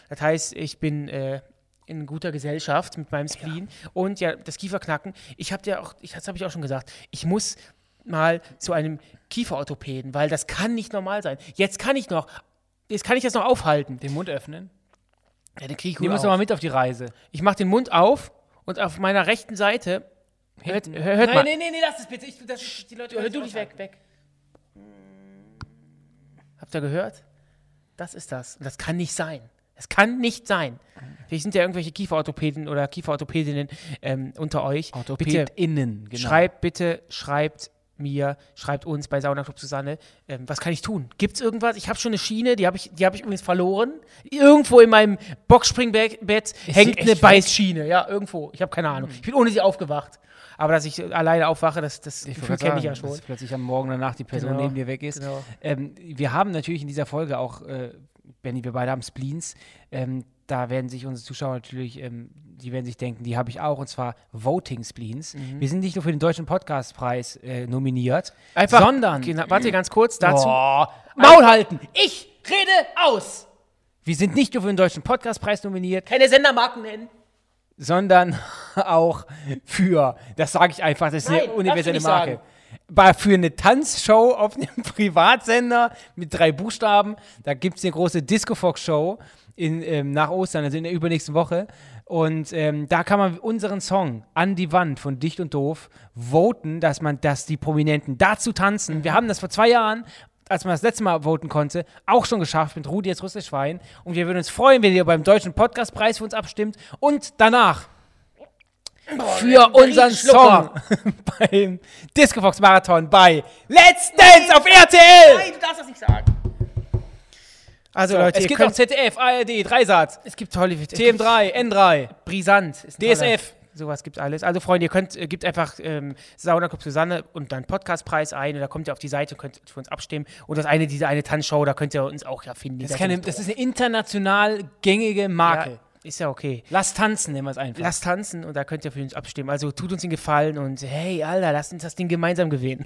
B: Das heißt, ich bin äh, in guter Gesellschaft mit meinem Spleen. Und ja, das Kieferknacken, ich habe ja auch, ich, das habe ich auch schon gesagt, ich muss mal zu einem Kieferorthopäden, weil das kann nicht normal sein. Jetzt kann ich noch, jetzt kann ich das noch aufhalten.
C: Den Mund öffnen.
B: Ja, den krieg ich
C: doch
B: auf.
C: mal mit auf die Reise.
B: Ich mache den Mund auf und auf meiner rechten Seite, hört,
C: Hinten.
B: hör- hört
C: nein,
B: mal,
C: nein, nein, nein, lass es bitte. Ich, das, die Leute
B: Hör du dich weg, weg. Habt ihr gehört? Das ist das. Und das kann nicht sein. Es kann nicht sein. Vielleicht sind ja irgendwelche Kieferorthopäden oder Kieferorthopädinnen ähm, unter euch. Bitte,
C: OrthopädInnen, genau.
B: schreibt bitte, schreibt mir, schreibt uns bei Sauna Club Susanne, ähm, was kann ich tun? Gibt es irgendwas? Ich habe schon eine Schiene, die habe ich, die hab ich übrigens verloren. Irgendwo in meinem Boxspringbett hängt eine? Beißschiene. Ja, irgendwo. Ich habe keine Ahnung. Ich bin ohne sie aufgewacht. Aber dass ich alleine aufwache, das, das
C: Ich
B: Gefühl kenne ich ja schon.
C: Dass plötzlich am Morgen danach die Person
B: Genau,
C: neben dir weg ist.
B: genau.
C: Ähm, wir haben natürlich in dieser Folge auch, äh, Benny, wir beide haben Spleens. Ähm, da werden sich unsere Zuschauer natürlich, ähm, die werden sich denken, die habe ich auch, und zwar Voting Spleens.
B: Mhm.
C: Wir sind nicht nur für den Deutschen Podcastpreis äh, nominiert,
B: Einfach,
C: sondern.
B: Genau, warte ganz kurz dazu.
C: Oh, Maul halten! Ich rede aus! Wir sind nicht nur für den Deutschen Podcastpreis nominiert,
B: Keine Sendermarken nennen.
C: sondern [laughs] auch für, das sage ich einfach, das ist
B: Nein,
C: eine universelle Marke.
B: sagen.
C: Bei, für eine Tanzshow auf einem [laughs] Privatsender mit drei Buchstaben. Da gibt es eine große Disco-Fox-Show ähm, nach Ostern, also in der übernächsten Woche. Und ähm, da kann man unseren Song an die Wand von Dicht und Doof voten, dass man, dass die Prominenten dazu tanzen. Wir haben das vor zwei Jahren als man das letzte Mal voten konnte, auch schon geschafft mit Rudi jetzt Russisch Schwein. Und wir würden uns freuen, wenn ihr beim Deutschen Podcastpreis für uns abstimmt und danach für unseren Song [laughs] beim Discofox Marathon bei Let's Dance auf RTL.
B: Nein, du darfst das nicht sagen. Also
C: So,
B: Leute,
C: es gibt auch ZDF, ARD, Dreisatz,
B: es gibt tolle
C: TM3, N3.
B: Brisant.
C: DSF.
B: Sowas gibt alles. Also Freunde, ihr könnt, äh, gebt einfach ähm, Sauna Club Susanne und dann Podcastpreis ein und da kommt ihr auf die Seite und könnt für uns abstimmen. Und das eine, diese eine Tanzshow, da könnt ihr uns auch ja finden. Die
C: Das ist, keine, das ist eine international gängige Marke.
B: ja, ist ja okay.
C: Lass tanzen, nehmen wir es einfach.
B: Lasst tanzen und da könnt ihr für uns abstimmen. Also tut uns den Gefallen und hey, Alter, lasst uns das Ding gemeinsam gewinnen.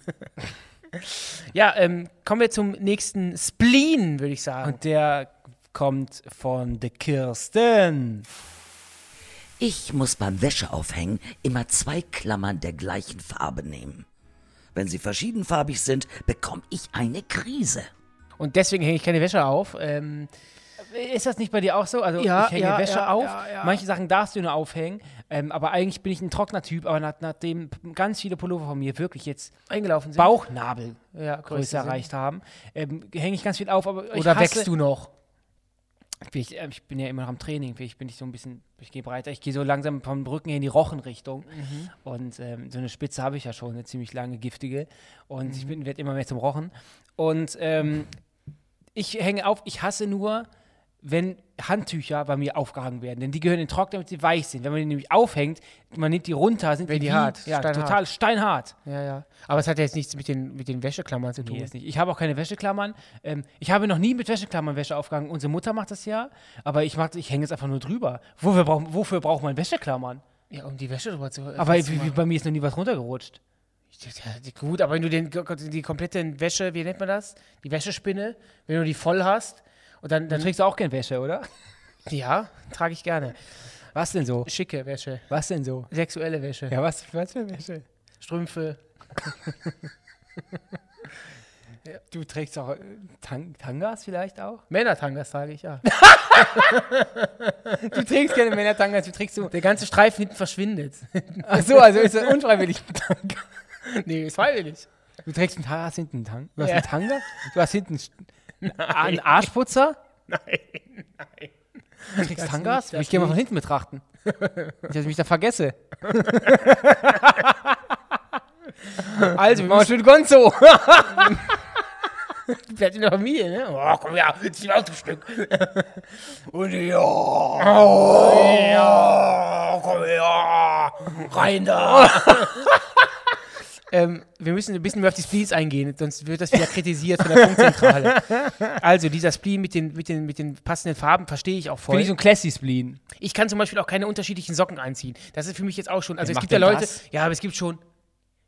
B: [laughs] ja, ähm, kommen wir zum nächsten Spleen, würde ich sagen.
C: Und der kommt von der Kirsten.
D: Ich muss beim Wäscheaufhängen immer zwei Klammern der gleichen Farbe nehmen. Wenn sie verschiedenfarbig sind, bekomme ich eine Krise.
B: Und deswegen hänge ich keine Wäsche auf. Ähm,
C: Ist das nicht bei dir auch so? Also
B: Ja,
C: ich hänge
B: ja,
C: Wäsche
B: ja,
C: auf. Manche Sachen darfst du nur aufhängen. Ähm, aber eigentlich bin ich ein trockener Typ. Aber nach, nachdem ganz viele Pullover von mir wirklich jetzt
B: eingelaufen sind.
C: Bauchnabelgröße erreicht haben, ähm, hänge ich ganz viel auf. Aber ich
B: Oder wächst du noch?
C: ich, äh, ich bin ja immer noch am Training, vielleicht bin ich so ein bisschen, ich gehe breiter, ich gehe so langsam vom Rücken her in die Rochenrichtung und ähm, so eine Spitze habe ich ja schon, eine ziemlich lange, giftige und ich werde immer mehr zum Rochen und ähm, ich hänge auf, ich hasse nur, wenn Handtücher bei mir aufgehangen werden, denn die gehören in Trockner, damit sie weich sind. Wenn man die nämlich aufhängt, man nimmt die runter, sind
B: die
C: wie-
B: hart,
C: ja,
B: steinhart.
C: total steinhart.
B: Ja, ja. Aber es hat ja jetzt nichts mit den, mit den Wäscheklammern zu tun.
C: Nee, nicht. Ich habe auch keine Wäscheklammern. Ähm, ich habe noch nie mit Wäscheklammern Wäsche aufgehangen. Unsere Mutter macht das ja, aber ich, mach, ich hänge jetzt einfach nur drüber. Wofür, brauch, wofür braucht man Wäscheklammern?
B: Ja, um die Wäsche drüber zu
C: Aber
B: fest zu
C: wie, bei mir ist noch nie was runtergerutscht.
B: Ja, die- gut, aber wenn du den, die komplette Wäsche, wie nennt man das? Die Wäschespinne, wenn du die voll hast und dann,
C: Dann
B: dann
C: trägst du auch gerne Wäsche, oder? [laughs]
B: ja, trage ich gerne.
C: Was denn so?
B: Schicke Wäsche,
C: Was denn so?
B: sexuelle Wäsche,
C: Ja, was, was für Wäsche?
B: Strümpfe. [laughs]
C: Du trägst auch äh, Tang Tangas vielleicht auch?
B: Männertangas trage ich, ja. [laughs]
C: Du trägst keine Männer-Tangas, du trägst so.
B: Der ganze Streifen hinten verschwindet.
C: Ach so, also ist das unfreiwillig ein Tanga.
B: nee, ist freiwillig.
C: Du trägst einen Tanga, hast hinten einen Tanga? Du hast
B: Ja.
C: einen Tanga? Du hast hinten einen Arschputzer?
B: Nein, nein.
C: Du
B: Das
C: Tangas? ich gehe mal von hinten betrachten. Nicht, dass ich mich da vergesse. [laughs]
B: Also, wir
C: Mama
B: müssen,
C: schön Gonzo. [laughs]
B: bleibt in der Familie, ne? Oh, komm her, jetzt ein Autostück.
A: Und ja,
B: Ja, komm her, rein da. [laughs] ähm, wir müssen ein bisschen mehr auf die Spleens eingehen, sonst wird das wieder kritisiert von der Funkzentrale. Also, dieser Spleen mit den, mit den, mit den passenden Farben verstehe ich auch voll.
C: Bin ich so ein Classy-Spleen.
B: Ich kann zum Beispiel auch keine unterschiedlichen Socken einziehen. Das ist für mich jetzt auch schon. Also
C: Wer
B: es gibt ja Leute,
C: das?
B: ja, aber es gibt schon.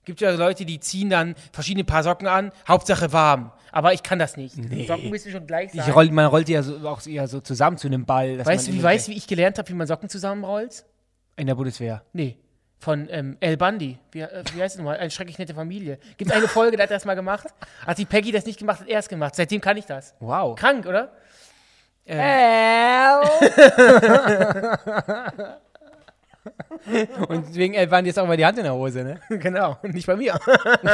B: Gibt ja Leute, die ziehen dann verschiedene Paar Socken an, Hauptsache warm. Aber ich kann das nicht. Socken müssen schon gleich sein.
C: Ich roll, man rollt die ja so, auch eher so zusammen zu einem Ball.
B: weißt du, wie
C: immer
B: weißt du, wie ich gelernt habe, wie man Socken zusammenrollt?
C: In der Bundeswehr.
B: Nee. Von ähm, El Bundy. Wie, äh, wie heißt es nochmal? Eine schrecklich nette Familie. Gibt eine Folge, da hat er das mal gemacht. Hat die Peggy das nicht gemacht, hat er es gemacht. Seitdem kann ich das.
C: Wow.
B: Krank, oder? [laughs]
C: Und wegen El waren jetzt auch mal die Hand in der Hose, ne? [laughs]
B: genau, nicht bei mir.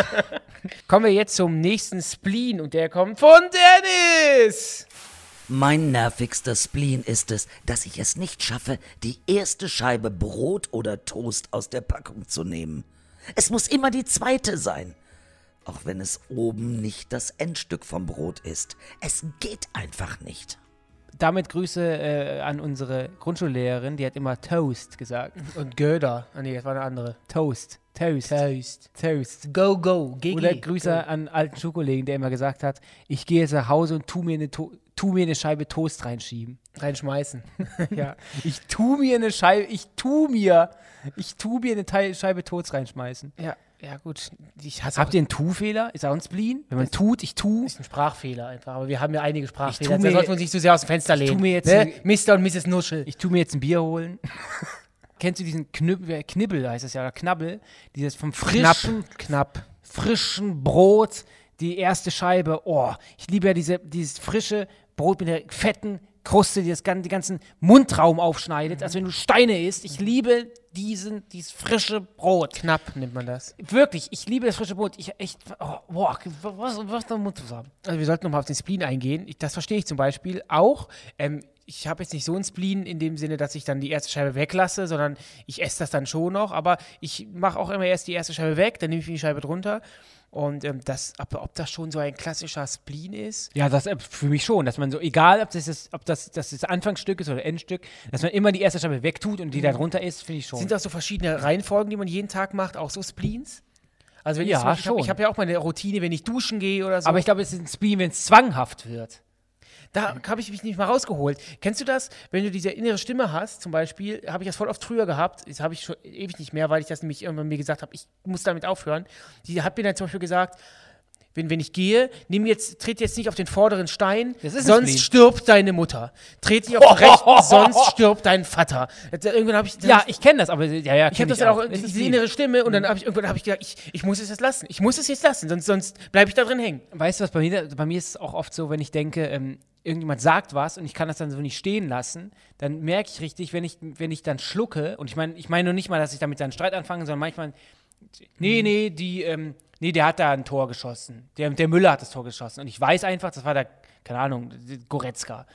B: [laughs] Kommen wir jetzt zum nächsten Spleen und der kommt von Dennis.
D: Mein nervigster Spleen ist es, dass ich es nicht schaffe, die erste Scheibe Brot oder Toast aus der Packung zu nehmen. Es muss immer die zweite sein. Auch wenn es oben nicht das Endstück vom Brot ist. Es geht einfach nicht.
C: Damit Grüße äh, an unsere Grundschullehrerin, die hat immer Toast gesagt.
B: Und Göder. Ah, nee, das war eine andere.
C: Toast. Toast.
B: Toast.
C: Toast.
B: Go, go. GG.
C: Oder Grüße an alten Schulkollegen, der immer gesagt hat, ich gehe jetzt nach Hause und tu mir eine, to tu mir eine Scheibe Toast reinschieben.
B: Reinschmeißen. [laughs]
C: ja. Ich tu mir eine Scheibe, ich tu mir, ich tu mir eine Teil, Scheibe Toast reinschmeißen.
B: ja, ja, gut. Ich
C: Habt ihr einen Tu-Fehler? Ist auch ein Spleen? Wenn man tut, ich tu.
B: ist ein Sprachfehler einfach. Aber wir haben ja einige Sprachfehler.
C: tu
B: Da
C: mir-
B: sollte man sich zu sehr aus dem Fenster
C: tu
B: lehnen.
C: mir jetzt
B: ne? Mr. und Mrs. Nuschel.
C: Ich tu mir jetzt ein Bier holen. [laughs] Kennst du diesen Knüpp äh, Knibbel, heißt das ja, oder Knabbel? Dieses vom frischen,
B: Knapp.
C: frischen Brot, die erste Scheibe. Oh, ich liebe ja diese, dieses frische Brot mit der fetten Kruste, die das, die ganzen Mundraum aufschneidet, als wenn du Steine isst. Ich liebe diesen, dieses frische Brot.
B: Knapp nennt man das.
C: Wirklich, ich liebe das frische Brot. Ich echt, oh, boah, was, was da im Mund zu haben.
B: Also wir sollten nochmal auf den Spleen eingehen. Ich, das verstehe ich zum Beispiel auch. Ähm, ich habe jetzt nicht so einen Spleen in dem Sinne, dass ich dann die erste Scheibe weglasse, sondern ich esse das dann schon noch. Aber ich mache auch immer erst die erste Scheibe weg, dann nehme ich die Scheibe drunter. Und ähm, das, aber ob das schon so ein klassischer Spleen ist,
C: Ja, das äh, für mich schon, dass man so, egal ob das das, ob das, das, das Anfangsstück ist oder Endstück, dass man immer die erste Scheibe wegtut und die da drunter ist, finde ich schon.
B: sind das so verschiedene Reihenfolgen, die man jeden Tag macht, auch so Spleens? Also wenn
C: Ja,
B: ich, ich habe hab ja auch meine Routine, wenn ich duschen gehe oder so.
C: Aber ich glaube, es ist ein Spleen, wenn es zwanghaft wird.
B: Da habe ich mich nicht mal rausgeholt. Kennst du das, wenn du diese innere Stimme hast, zum Beispiel, habe ich das voll oft früher gehabt, das habe ich schon ewig nicht mehr, weil ich das nämlich irgendwann mir gesagt habe, ich muss damit aufhören. Die hat mir dann zum Beispiel gesagt, wenn, wenn ich gehe, nimm jetzt, tritt jetzt nicht auf den vorderen Stein, sonst stirbt deine Mutter. Tritt nicht auf den rechten, [laughs] sonst stirbt dein Vater. Das- Irgendwann habe ich,
C: Ja, ich kenne das, aber ja, ja,
B: ich habe das dann auch,
C: ist
B: diese innere Stimme und dann habe ich irgendwann habe ich gedacht, ich, ich muss es jetzt lassen. Ich muss es jetzt lassen, sonst, sonst bleibe ich da drin hängen.
C: Weißt du was, bei mir, bei mir ist es auch oft so, wenn ich denke, ähm, irgendjemand sagt was und ich kann das dann so nicht stehen lassen, dann merke ich richtig, wenn ich, wenn ich dann schlucke, und ich meine, ich meine nur nicht mal, dass ich damit einen Streit anfange, sondern manchmal, nee, nee, die, ähm, nee, der hat da ein Tor geschossen. Der, der Müller hat das Tor geschossen. Und ich weiß einfach, das war der, keine Ahnung, Goretzka.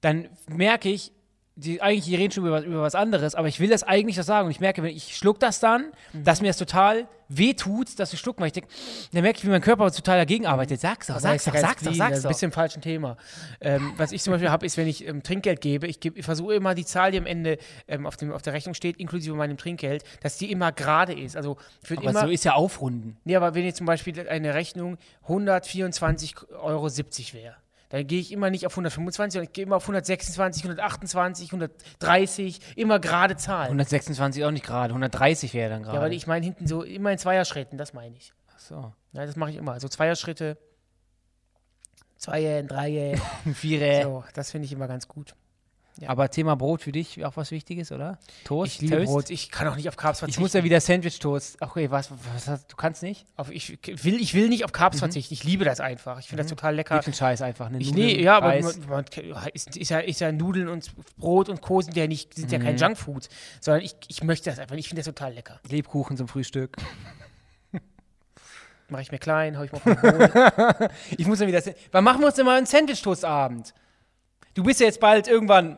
C: dann merke ich, die, eigentlich, die reden schon über, über was anderes, aber ich will das eigentlich das sagen. Und ich merke, wenn ich schluck das dann,
B: Mhm.
C: dass mir das total wehtut, dass ich schlucken, weil ich denke, dann merke ich, wie mein Körper total dagegen arbeitet. Sag's doch, sag's doch, sag's doch, sag's
B: das ist
C: doch.
B: ein bisschen im falschen Thema. Ähm, was ich zum Beispiel habe, ist, wenn ich ähm, Trinkgeld gebe, ich, geb, ich versuche immer die Zahl, die am Ende ähm, auf, dem, auf der Rechnung steht, inklusive meinem Trinkgeld, dass die immer gerade ist. Also würde
C: Aber
B: immer.
C: so ist ja Aufrunden.
B: nee, aber wenn jetzt zum Beispiel eine Rechnung 124,70 Euro wäre, dann gehe ich immer nicht auf 125, sondern ich gehe immer auf 126, 128, 130, immer gerade Zahlen.
C: 126 auch nicht gerade, 130 wäre dann gerade.
B: ja, weil ich meine hinten so immer in Zweierschritten, das meine ich.
C: Ach so.
B: Ja, das mache ich immer. Also Zweierschritte, Zweier, Dreier. [laughs]
C: Vierer.
B: So, das finde ich immer ganz gut.
C: Aber Thema Brot für dich auch was Wichtiges, oder? Toast?
B: Ich liebe
C: Toast?
B: Brot. Ich kann auch nicht auf Carbs
C: Ich
B: verzichten.
C: muss ja wieder Sandwich-Toast. Okay, was, was, hast- du kannst nicht?
B: auf, ich, will, ich will nicht auf Carbs verzichten. Ich liebe das einfach. Ich finde das total lecker.
C: Liebst den Scheiß einfach. Ne?
B: Ich,
C: Nudeln,
B: nee, ja, aber man, man, ist, ist, ja, ist ja Nudeln und Brot und Co. sind ja, nicht, sind ja
C: Mhm.
B: kein Junkfood, sondern ich, ich möchte das einfach. Ich finde das total lecker.
C: Lebkuchen zum Frühstück. [laughs]
B: Mache ich mir klein, hau ich mal auf. [laughs]
C: Ich muss ja wieder. Wann machen wir uns denn mal einen Sandwich-Toast-Abend? Du bist ja jetzt bald irgendwann.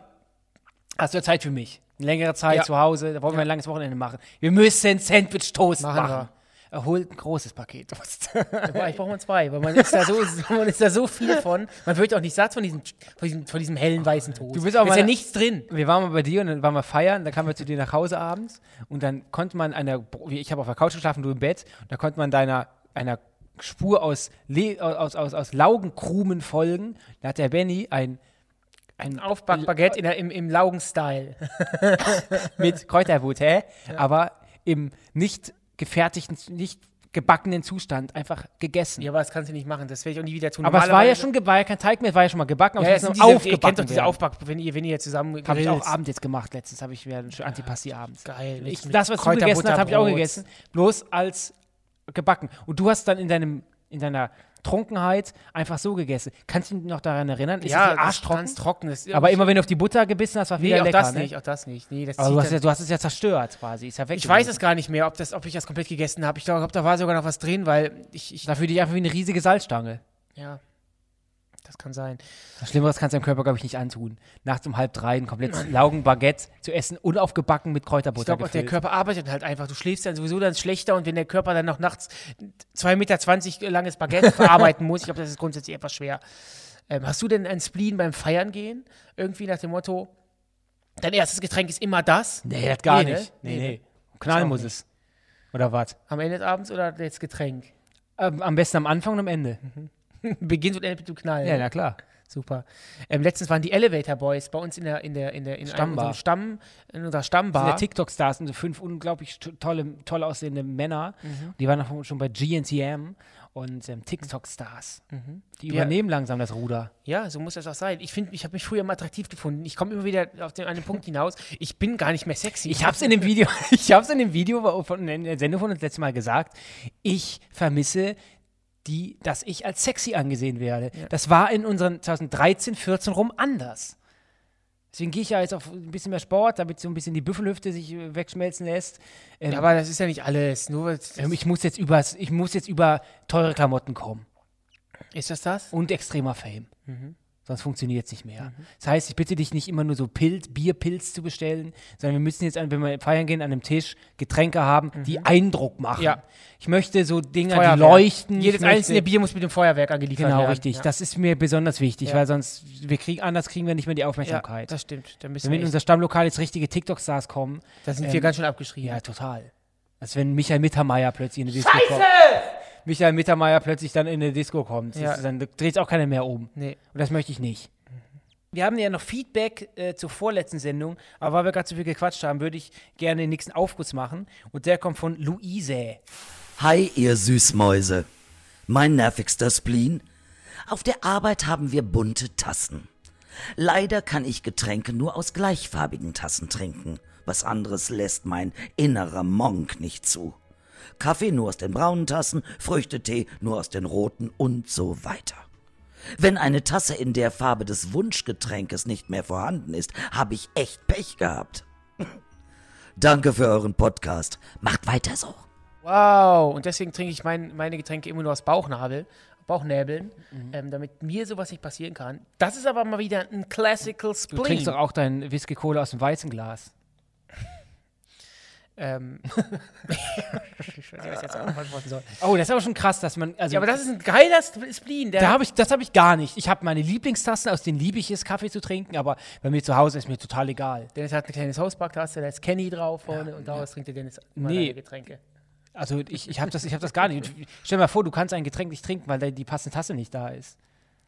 C: Hast du Zeit für mich? Eine längere Zeit
B: Ja.
C: zu Hause. Da wollen wir ein langes Wochenende machen. Wir müssen Sandwich-Toast
B: Machen
C: machen. Er holt ein großes Paket [laughs] Toast.
B: Ich brauche mal zwei, weil man ist, da so, [laughs] man ist da so viel von. Man wird auch nicht satt von diesem, von diesem, von diesem hellen weißen Toast.
C: Du bist auch
B: da ist ja nichts drin.
C: wir waren mal bei dir und dann waren wir feiern, dann kamen wir zu dir nach Hause abends und dann konnte man einer, ich habe auf der Couch geschlafen, du im Bett, und da konnte man deiner einer Spur aus, Le aus, aus, aus Laugenkrumen folgen. Da hat der Benny ein, ein
B: Aufbackbaguette der, im, im Laugen-Style. [laughs]
C: mit Kräuterwut, hä? Aber im nicht gefertigten, nicht gebackenen Zustand einfach gegessen.
B: Ja, aber das kannst du nicht machen. Das werde ich auch nie wieder tun.
C: aber es war ja schon, war ja kein Teig mehr, es war ja schon mal gebacken, aber
B: Ja,
C: es
B: diese, ihr kennt doch
C: aufgebacken
B: diese. Aufback, wenn ihr, wenn ihr zusammen
C: Habe ich auch
B: grillt.
C: Abend jetzt gemacht. Letztens habe ich wieder ein schön Antipasti abends.
B: Geil.
C: Ich, das, was du gegessen hast, habe ich auch gegessen. Bloß als gebacken. Und du hast dann in deinem in deiner Trunkenheit einfach so gegessen. Kannst du dich noch daran erinnern? Ist
B: Ja,
C: das
B: ganz trocken. Das,
C: Aber immer wenn du auf die Butter gebissen hast, war
B: Nee,
C: wieder
B: auch
C: lecker.
B: das
C: ne?
B: nicht, auch das nicht. Nee, das
C: Aber du hast, ja, du hast es ja zerstört quasi. Ist ja weg.
B: ich weiß es gar nicht mehr, ob, das, ob ich das komplett gegessen habe. Ich glaube, da war sogar noch was drin, weil ich, ich
C: Dafür dich einfach wie eine riesige Salzstange.
B: ja, das kann sein.
C: Das Schlimmeres kannst du deinem Körper, glaube ich, nicht antun. Nachts um halb drei ein komplett Laugenbaguette zu essen, unaufgebacken mit
B: Ich
C: Kräuterbutter
B: glaube, der. Körper arbeitet halt einfach. Du schläfst dann sowieso dann schlechter und wenn der Körper dann noch nachts 2,20 Meter langes Baguette verarbeiten muss, ich glaube, das ist grundsätzlich etwas schwer. Ähm, hast du denn ein Spleen beim Feiern gehen? Irgendwie nach dem Motto, dein erstes Getränk ist immer das?
C: Nee, das gar
B: Nee, ne?
C: nicht. Nee,
B: Nee,
C: nee.
B: ne?
C: Knallen muss
B: nicht.
C: es. Oder was?
B: Am Ende des Abends oder das Getränk?
C: Ähm, am besten am Anfang und am Ende. [laughs]
B: Beginnt und endet mit dem Knall.
C: Ja, na klar.
B: Super. Ähm, letztens waren die Elevator Boys bei uns in der in der in der in
C: Stammbar.
B: Stamm in unserer
C: Das
B: Stammbar.
C: sind ja TikTok-Stars sind so fünf unglaublich tolle, toll aussehende Männer. Die waren auch schon bei GNTM und ähm, TikTok-Stars. Die
B: Ja.
C: übernehmen langsam das Ruder.
B: Ja, so muss das auch sein. Ich finde, ich habe mich früher immer attraktiv gefunden. Ich komme immer wieder auf den, den Punkt hinaus. Ich bin gar nicht mehr sexy.
C: Ich hab's in dem Video, [laughs] ich hab's in dem Video von in der Sendung von uns letztes Mal gesagt. Ich vermisse die, dass ich als sexy angesehen werde. Das war in unseren 2013, 14 rum anders. Deswegen gehe ich ja jetzt auf ein bisschen mehr Sport, damit so ein bisschen die Büffelhüfte sich äh, wegschmelzen lässt. Ähm,
B: Ja, aber das ist ja nicht alles. Nur
C: ähm, ich muss jetzt über, ich muss jetzt über teure Klamotten kommen
B: ist das das?
C: und extremer Fame. Sonst funktioniert es nicht mehr. Das heißt, ich bitte dich nicht immer nur so Pilz, Bierpilz zu bestellen, sondern wir müssen jetzt, wenn wir feiern gehen, an einem Tisch Getränke haben, die Eindruck machen.
B: Ja.
C: Ich möchte so Dinge, die
B: Feuerwerk.
C: leuchten.
B: Jedes
C: möchte,
B: einzelne Bier muss mit dem Feuerwerk angeliefert
C: Genau,
B: werden.
C: richtig.
B: Ja.
C: Das ist mir besonders wichtig,
B: Ja.
C: weil sonst, wir kriegen, anders kriegen wir nicht mehr die
B: ja,
C: Aufmerksamkeit.
B: das stimmt. Da, müssen
C: wenn in unser Stammlokal jetzt richtige TikTok-Stars kommen,
B: da sind
C: ähm,
B: wir ganz schön abgeschrieben.
C: ja, total. Als wenn Michael Mittermeier plötzlich in eine Disco kommt. Michael Mittermeier plötzlich dann in eine Disco kommt.
B: Ja.
C: ist, dann dreht es auch keiner mehr um.
B: Nee.
C: Und das möchte ich nicht. Wir haben ja noch Feedback äh, zur vorletzten Sendung, aber weil wir gerade so viel gequatscht haben, würde ich gerne den nächsten Aufguss machen. Und der kommt von Luise.
D: Hi, ihr Süßmäuse. Mein nervigster Spleen. Auf der Arbeit haben wir bunte Tassen. Leider kann ich Getränke nur aus gleichfarbigen Tassen trinken. Was anderes lässt mein innerer Monk nicht zu. Kaffee nur aus den braunen Tassen, Früchtetee nur aus den roten und so weiter. Wenn eine Tasse in der Farbe des Wunschgetränkes nicht mehr vorhanden ist, habe ich echt Pech gehabt. [laughs] Danke für euren Podcast. Macht weiter so.
B: Wow. Und deswegen trinke ich mein, meine Getränke immer nur aus Bauchnabel. Bauchnäbeln, ähm, damit mir sowas nicht passieren kann. Das ist aber mal wieder ein Classical
C: Du
B: Spleen.
C: trinkst doch auch dein Whisky Cola aus dem Weizenglas.
B: Ähm, [laughs] ich weiß nicht, was ich jetzt auch noch antworten soll.
C: Oh, das ist aber schon krass, dass man. Also,
B: Ja, aber das ist ein geiler Sp- Spleen. Der
C: da hab ich, das habe ich gar nicht. Ich habe meine Lieblingstassen, aus denen liebe ich es, Kaffee zu trinken, aber bei mir zu Hause ist mir total egal.
B: Dennis hat eine kleine Hausbacktasse, da ist Kenny drauf vorne und daraus trinkt der Dennis immer
C: Nee.
B: Getränke.
C: Also ich, ich habe das, ich hab das gar nicht. Stell dir mal vor, du kannst ein Getränk nicht trinken, weil die passende Tasse nicht da ist.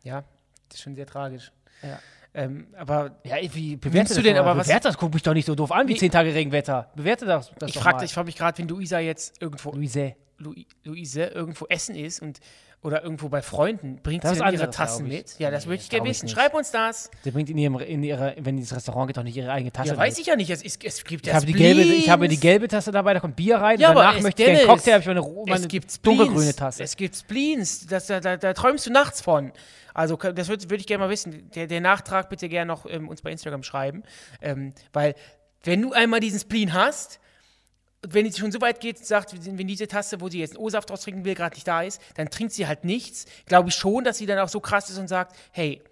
B: Ja, das ist schon sehr tragisch.
C: Ja.
B: Ähm, aber
C: Ja, wie
B: Nimmst
C: bewerte
B: du denn aber was-
C: Bewerte das, guck mich doch nicht so doof an wie. 10 Tage Regenwetter. Bewerte das, das
B: ich frage ich frag mich gerade, wenn Luisa jetzt irgendwo,
C: Luise.
B: Lu- Luise irgendwo essen ist und oder irgendwo bei Freunden, bringt
C: Das
B: sie dann ihre Tassen mit? Ja, das
C: Nee,
B: würde ich gerne wissen. Schreib uns das.
C: Sie bringt in ihrem, in ihrer, wenn die ins Restaurant geht, doch nicht ihre eigene Tasche
B: Ja, weiß ich ja nicht. Es, ist, es gibt
C: Ich habe, die gelbe, ich habe die gelbe Tasse dabei, da kommt Bier rein.
B: Ja,
C: danach
B: es,
C: möchte ich einen Cocktail, habe ich meine, meine
B: es gibt
C: dunkelgrüne. Tasse.
B: Es gibt Spleens, das, da, da, da träumst du nachts von. Also das würde würd ich gerne mal wissen. Der, der Nachtrag bitte gerne noch ähm, uns bei Instagram schreiben. Ähm, weil wenn du einmal diesen Spleen hast, wenn es schon so weit geht, sagt, wenn diese Tasse, wo sie jetzt einen O-Saft draus trinken will, gerade nicht da ist, dann trinkt sie halt nichts. Glaube ich schon, dass sie dann auch so krass ist und sagt, hey,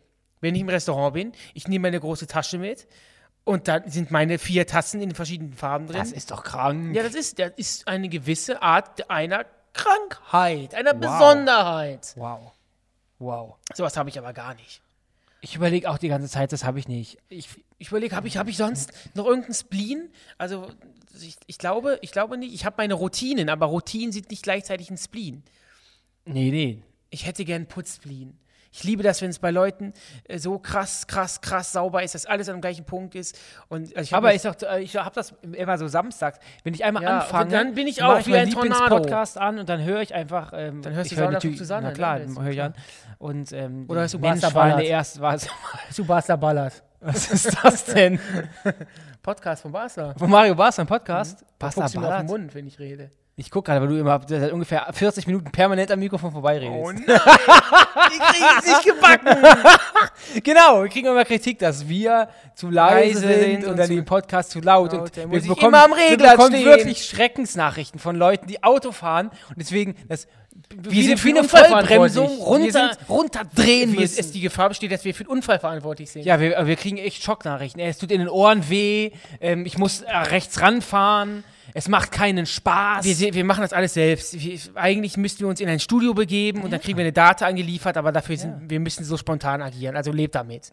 B: wenn ich im Restaurant bin, ich nehme meine große Tasche mit und dann sind meine vier Tassen in verschiedenen Farben drin.
C: das ist doch krank.
B: Ja, das ist, das ist eine gewisse Art einer Krankheit, einer Besonderheit.
C: Wow. Wow.
B: Sowas habe ich aber gar nicht.
C: Ich überlege auch die ganze Zeit, das habe ich nicht. Ich,
B: Ich überlege, habe ich, hab ich sonst noch irgendeinen Spleen? Also, ich, ich, glaube, ich glaube nicht. Ich habe meine Routinen, aber Routinen sind nicht gleichzeitig ein Spleen.
C: nee, nee.
B: Ich hätte gern Putzspleen. Ich liebe das, wenn es bei Leuten äh, so krass, krass, krass sauber ist, dass alles am gleichen Punkt ist. Und, also ich
C: Aber
B: mich-
C: ich, äh, ich habe das immer so samstags, wenn ich einmal
B: Ja,
C: anfange,
B: dann bin ich auch wie
C: meinen
B: ein Tornado.
C: Lieblingspodcast an und dann höre ich einfach. Ähm,
B: Dann hörst du
C: ich höre
B: Sauna
C: natürlich,
B: Susanne,
C: na klar,
B: ne?
C: dann
B: Ist
C: höre ich an. Und ähm,
B: Oder hörst du
C: Mensch, war [laughs] erst, war es,
B: Zu Basta Ballert.
C: was ist das denn? [laughs]
B: Podcast von Basta.
C: Von Mario Barca, ein Podcast?
B: Du auf den
C: Ballert?
B: Mund, wenn ich rede.
C: Ich gucke gerade, weil du immer seit ungefähr 40 Minuten permanent am Mikrofon vorbeiredest.
B: Oh [laughs] nein, die kriegen es nicht gebacken. [laughs]
C: Genau, wir kriegen immer Kritik, dass wir zu leise,
B: Leise
C: sind und, dann den Podcast zu laut.
B: laut.
C: Und wir bekommen,
B: immer am
C: wir
B: Regler
C: bekommen
B: stehen.
C: wirklich Schreckensnachrichten von Leuten, die Auto fahren und deswegen das wir
B: sind für
C: eine Vollbremsung runter,
B: Wir sind-
C: runterdrehen
B: Wie es,
C: müssen.
B: es die Gefahr besteht, dass wir für den Unfall verantwortlich sind.
C: ja, wir, wir kriegen echt Schocknachrichten. Es tut in den Ohren weh, ähm, ich muss äh, rechts ranfahren, es macht keinen Spaß.
B: Wir, wir machen das alles selbst. Wir, eigentlich müssten wir uns in ein Studio begeben und dann kriegen wir eine Data angeliefert, aber dafür sind wir müssen so spontan agieren. Also lebt damit.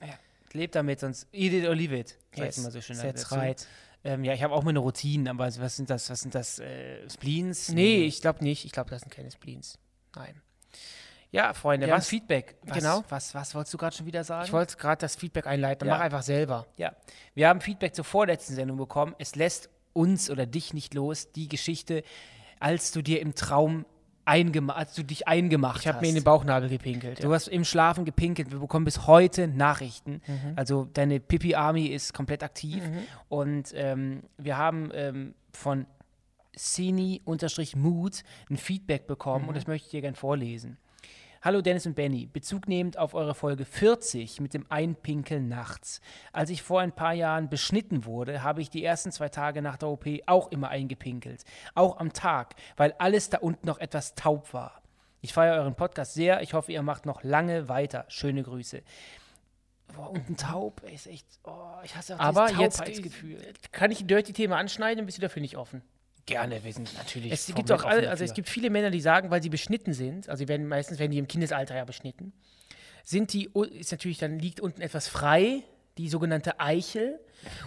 C: Lebt damit, sonst eat it or leave it.
B: Yes,
C: man so schön
B: that's right.
C: Ähm, ja, ich habe auch meine Routinen, aber was sind das? Was sind das? Äh, Spleens?
B: Nee, ich glaube nicht. Ich glaube, das sind keine Spleens. Nein. Ja, Freunde,
C: Ja,
B: was?
C: was? Feedback. Was,
B: Genau.
C: Was, was wolltest du gerade schon wieder sagen?
B: Ich wollte gerade das Feedback einleiten.
C: Ja.
B: Mach einfach selber.
C: ja. Wir haben Feedback zur vorletzten Sendung bekommen. Es lässt uns oder dich nicht los, die Geschichte, als du dir im Traum eingemacht, als du dich eingemacht
B: Ich habe
C: hast.
B: mir in den Bauchnabel gepinkelt.
C: Du hast im Schlafen gepinkelt. Wir bekommen bis heute Nachrichten.
B: Mhm.
C: Also deine Pipi-Army ist komplett aktiv. Und ähm, wir haben ähm, von Sini-Mood ein Feedback bekommen
B: Mhm.
C: und das möchte ich dir gerne vorlesen. Hallo Dennis und Benny, Bezug nehmend auf eure Folge 40 mit dem Einpinkeln nachts. Als ich vor ein paar Jahren beschnitten wurde, habe ich die ersten zwei Tage nach der OP auch immer eingepinkelt. Auch am Tag, weil alles da unten noch etwas taub war. Ich feiere euren Podcast sehr. Ich hoffe, ihr macht noch lange weiter. Schöne Grüße. Boah, unten taub ey, ist echt. Oh, ich hasse auch
B: Aber
C: dieses
B: jetzt
C: Taubheitsgefühl.
B: kann ich ein Dirty-Thema anschneiden und bist du dafür nicht offen.
C: Gerne, wir sind natürlich.
B: Es gibt auch alle, also es gibt viele Männer, die sagen, weil sie beschnitten sind, also sie werden meistens werden die im Kindesalter ja beschnitten, sind die ist natürlich dann liegt unten etwas frei, die sogenannte Eichel.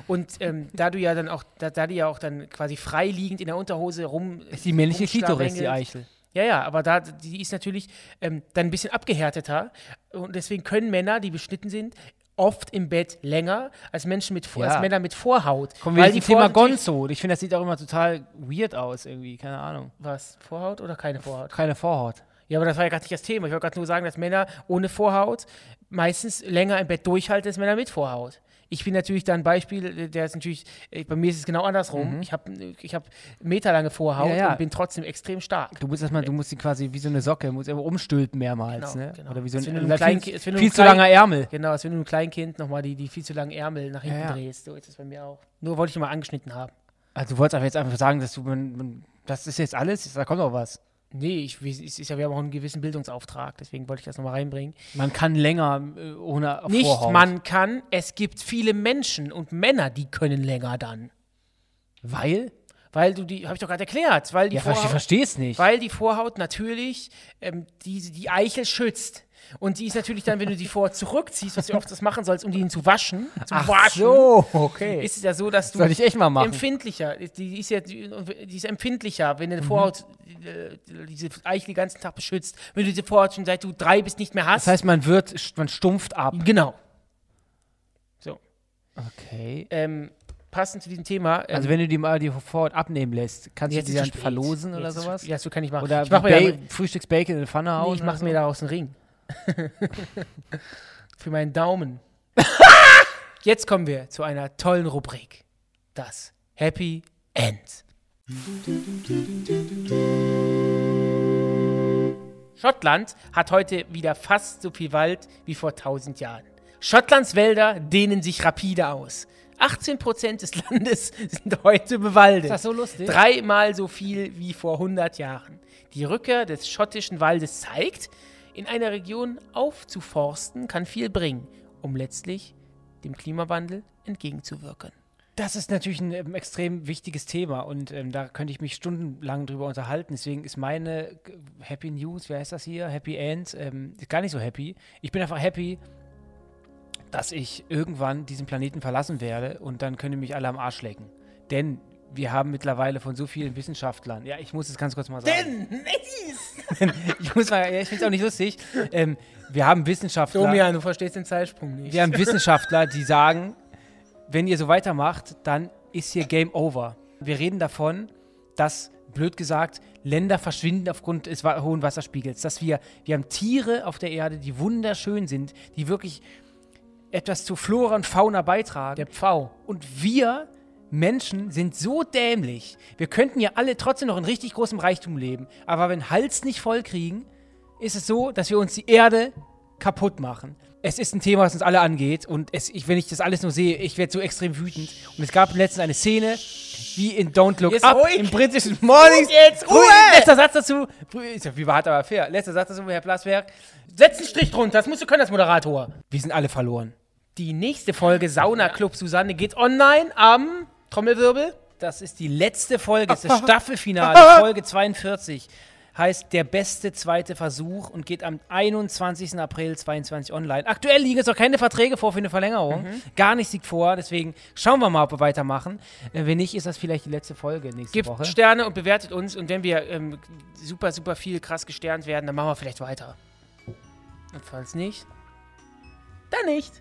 B: Und ähm, da du ja dann auch, da, da die ja auch dann quasi frei liegend in der Unterhose rum.
C: Ist die männliche Klitoris, die. Eichel.
B: Ja, ja, aber da, die ist natürlich ähm, dann ein bisschen abgehärteter. Und deswegen können Männer, die beschnitten sind, oft im Bett länger als Menschen mit Vor
C: Ja.
B: als Männer mit Vorhaut.
C: Kommen wir
B: weil die
C: Thema Gonzo. Ich finde, das sieht auch immer total weird aus, irgendwie. Keine Ahnung.
B: Was? Vorhaut oder keine Vorhaut?
C: Keine Vorhaut.
B: Ja, aber das war ja gerade nicht das Thema. Ich wollte gerade nur sagen, dass Männer ohne Vorhaut meistens länger im Bett durchhalten als Männer mit Vorhaut. Ich bin natürlich da ein Beispiel, der ist natürlich, äh, bei mir ist es genau andersrum. Ich habe ich hab meterlange Vorhaut
C: Mhm. Ja, ja.
B: und bin trotzdem extrem stark.
C: Du musst erstmal, du musst sie quasi wie so eine Socke, musst immer umstülpen mehrmals,
B: Genau,
C: ne?
B: genau.
C: Oder wie so ein, ein viel,
B: Klein- du
C: viel
B: einem
C: zu langer Ärmel.
B: Genau, als wenn du einem Kleinkind nochmal die, die viel zu langen Ärmel nach hinten
C: Ja,
B: drehst. So ist es bei mir auch. Nur wollte ich mal angeschnitten haben.
C: Also du wolltest aber jetzt einfach sagen, dass du, man, man, das ist jetzt alles, da kommt noch was.
B: Nee, ich, es ist ja, wir haben auch einen gewissen Bildungsauftrag, deswegen wollte ich das nochmal reinbringen.
C: Man kann länger äh, ohne
B: Nicht
C: Vorhaut.
B: man kann, es gibt viele Menschen und Männer, die können länger dann.
C: Weil?
B: Weil du die, habe ich doch gerade erklärt, weil die,
C: Ja, ich
B: Vorhaut,
C: verstehe es nicht.
B: weil die Vorhaut natürlich ähm, die, die Eichel schützt. Und die ist natürlich dann, wenn du die Vorhaut zurückziehst, was du oft das machen sollst, um die zu waschen, zum Waschen,
C: okay.
B: ist es ja so, dass du
C: Soll ich echt mal machen.
B: empfindlicher, die ist ja die, ist empfindlicher, wenn eine Vorhaut äh, diese Eichel den ganzen Tag beschützt, wenn du diese Vorhaut schon seit du drei bist nicht mehr hast.
C: Das heißt, man wird, man stumpft ab.
B: genau. So.
C: Okay.
B: Ähm, passend zu diesem Thema. Ähm,
C: Also wenn du die mal die Vorhaut abnehmen lässt, kannst du die dann
B: zu
C: verlosen oder
B: Jetzt ist-
C: sowas?
B: Ja, so kann ich machen.
C: Oder
B: ich mache mir,
C: Frühstücksbacon in die Pfanne hauen?
B: nee, ich
C: oder
B: mach
C: so?
B: mir daraus einen Ring. [laughs] Für meinen Daumen. Jetzt kommen wir zu einer tollen Rubrik. Das Happy End. Schottland hat heute wieder fast so viel Wald wie vor 1000 Jahren. Schottlands Wälder dehnen sich rapide aus. 18% des Landes sind heute bewaldet.
C: Ist das so lustig?
B: Dreimal so viel wie vor 100 Jahren. Die Rückkehr des schottischen Waldes zeigt, in einer Region aufzuforsten kann viel bringen, um letztlich dem Klimawandel entgegenzuwirken.
C: Das ist natürlich ein ähm, extrem wichtiges Thema und ähm, da könnte ich mich stundenlang drüber unterhalten. Deswegen ist meine g- Happy News, wie heißt das hier? Happy End, ähm, gar nicht so happy. Ich bin einfach happy, dass ich irgendwann diesen Planeten verlassen werde und dann können mich alle am Arsch lecken. Denn wir haben mittlerweile von so vielen Wissenschaftlern, ja, ich muss es ganz kurz mal sagen. Denn, [laughs] ich muss mal, ja, ich finde es auch nicht lustig. Ähm, wir haben Wissenschaftler.
B: Domian, du verstehst den Zeitsprung nicht.
C: Wir haben Wissenschaftler, die sagen, wenn ihr so weitermacht, dann ist hier Game Over. Wir reden davon, dass, blöd gesagt, Länder verschwinden aufgrund des hohen Wasserspiegels. Dass wir, wir haben Tiere auf der Erde, die wunderschön sind, die wirklich etwas zu Flora und Fauna beitragen.
B: Der Pfau.
C: Und wir Menschen sind so dämlich. Wir könnten ja alle trotzdem noch in richtig großem Reichtum leben. Aber wenn Hals nicht voll kriegen, ist es so, dass wir uns die Erde kaputt machen. Es ist ein Thema, was uns alle angeht. Und es, ich, wenn ich das alles nur sehe, ich werde so extrem wütend. Und es gab letztens eine Szene, wie in Don't Look
B: Jetzt
C: Up
B: ruhig.
C: im britischen Morning.
B: jetzt
C: Ruhe! Letzter Satz dazu. Ist ja wie hart, aber fair. Letzter Satz dazu, Herr Plasberg.
B: Setz einen Strich drunter, das musst du können als Moderator.
C: Wir sind alle verloren.
B: Die nächste Folge Sauna Club Susanne geht online am Trommelwirbel.
C: Das ist die letzte Folge, das ist das [laughs] Staffelfinale, Folge 42. Heißt der beste zweite Versuch und geht am 21. April 22 online. Aktuell liegen jetzt noch keine Verträge vor für eine Verlängerung. Gar nichts liegt vor, deswegen schauen wir mal, ob wir weitermachen. Äh, wenn nicht, ist das vielleicht die letzte Folge nächste
B: Gebt
C: Woche.
B: Sterne und bewertet uns. Und wenn wir ähm, super, super viel krass gesternt werden, dann machen wir vielleicht weiter. Und falls nicht, dann nicht.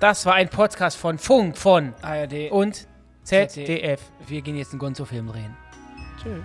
B: Das war ein Podcast von Funk, von
C: ARD
B: und ZDF.
C: Wir gehen jetzt einen Gonzo-Film drehen.
B: Tschüss.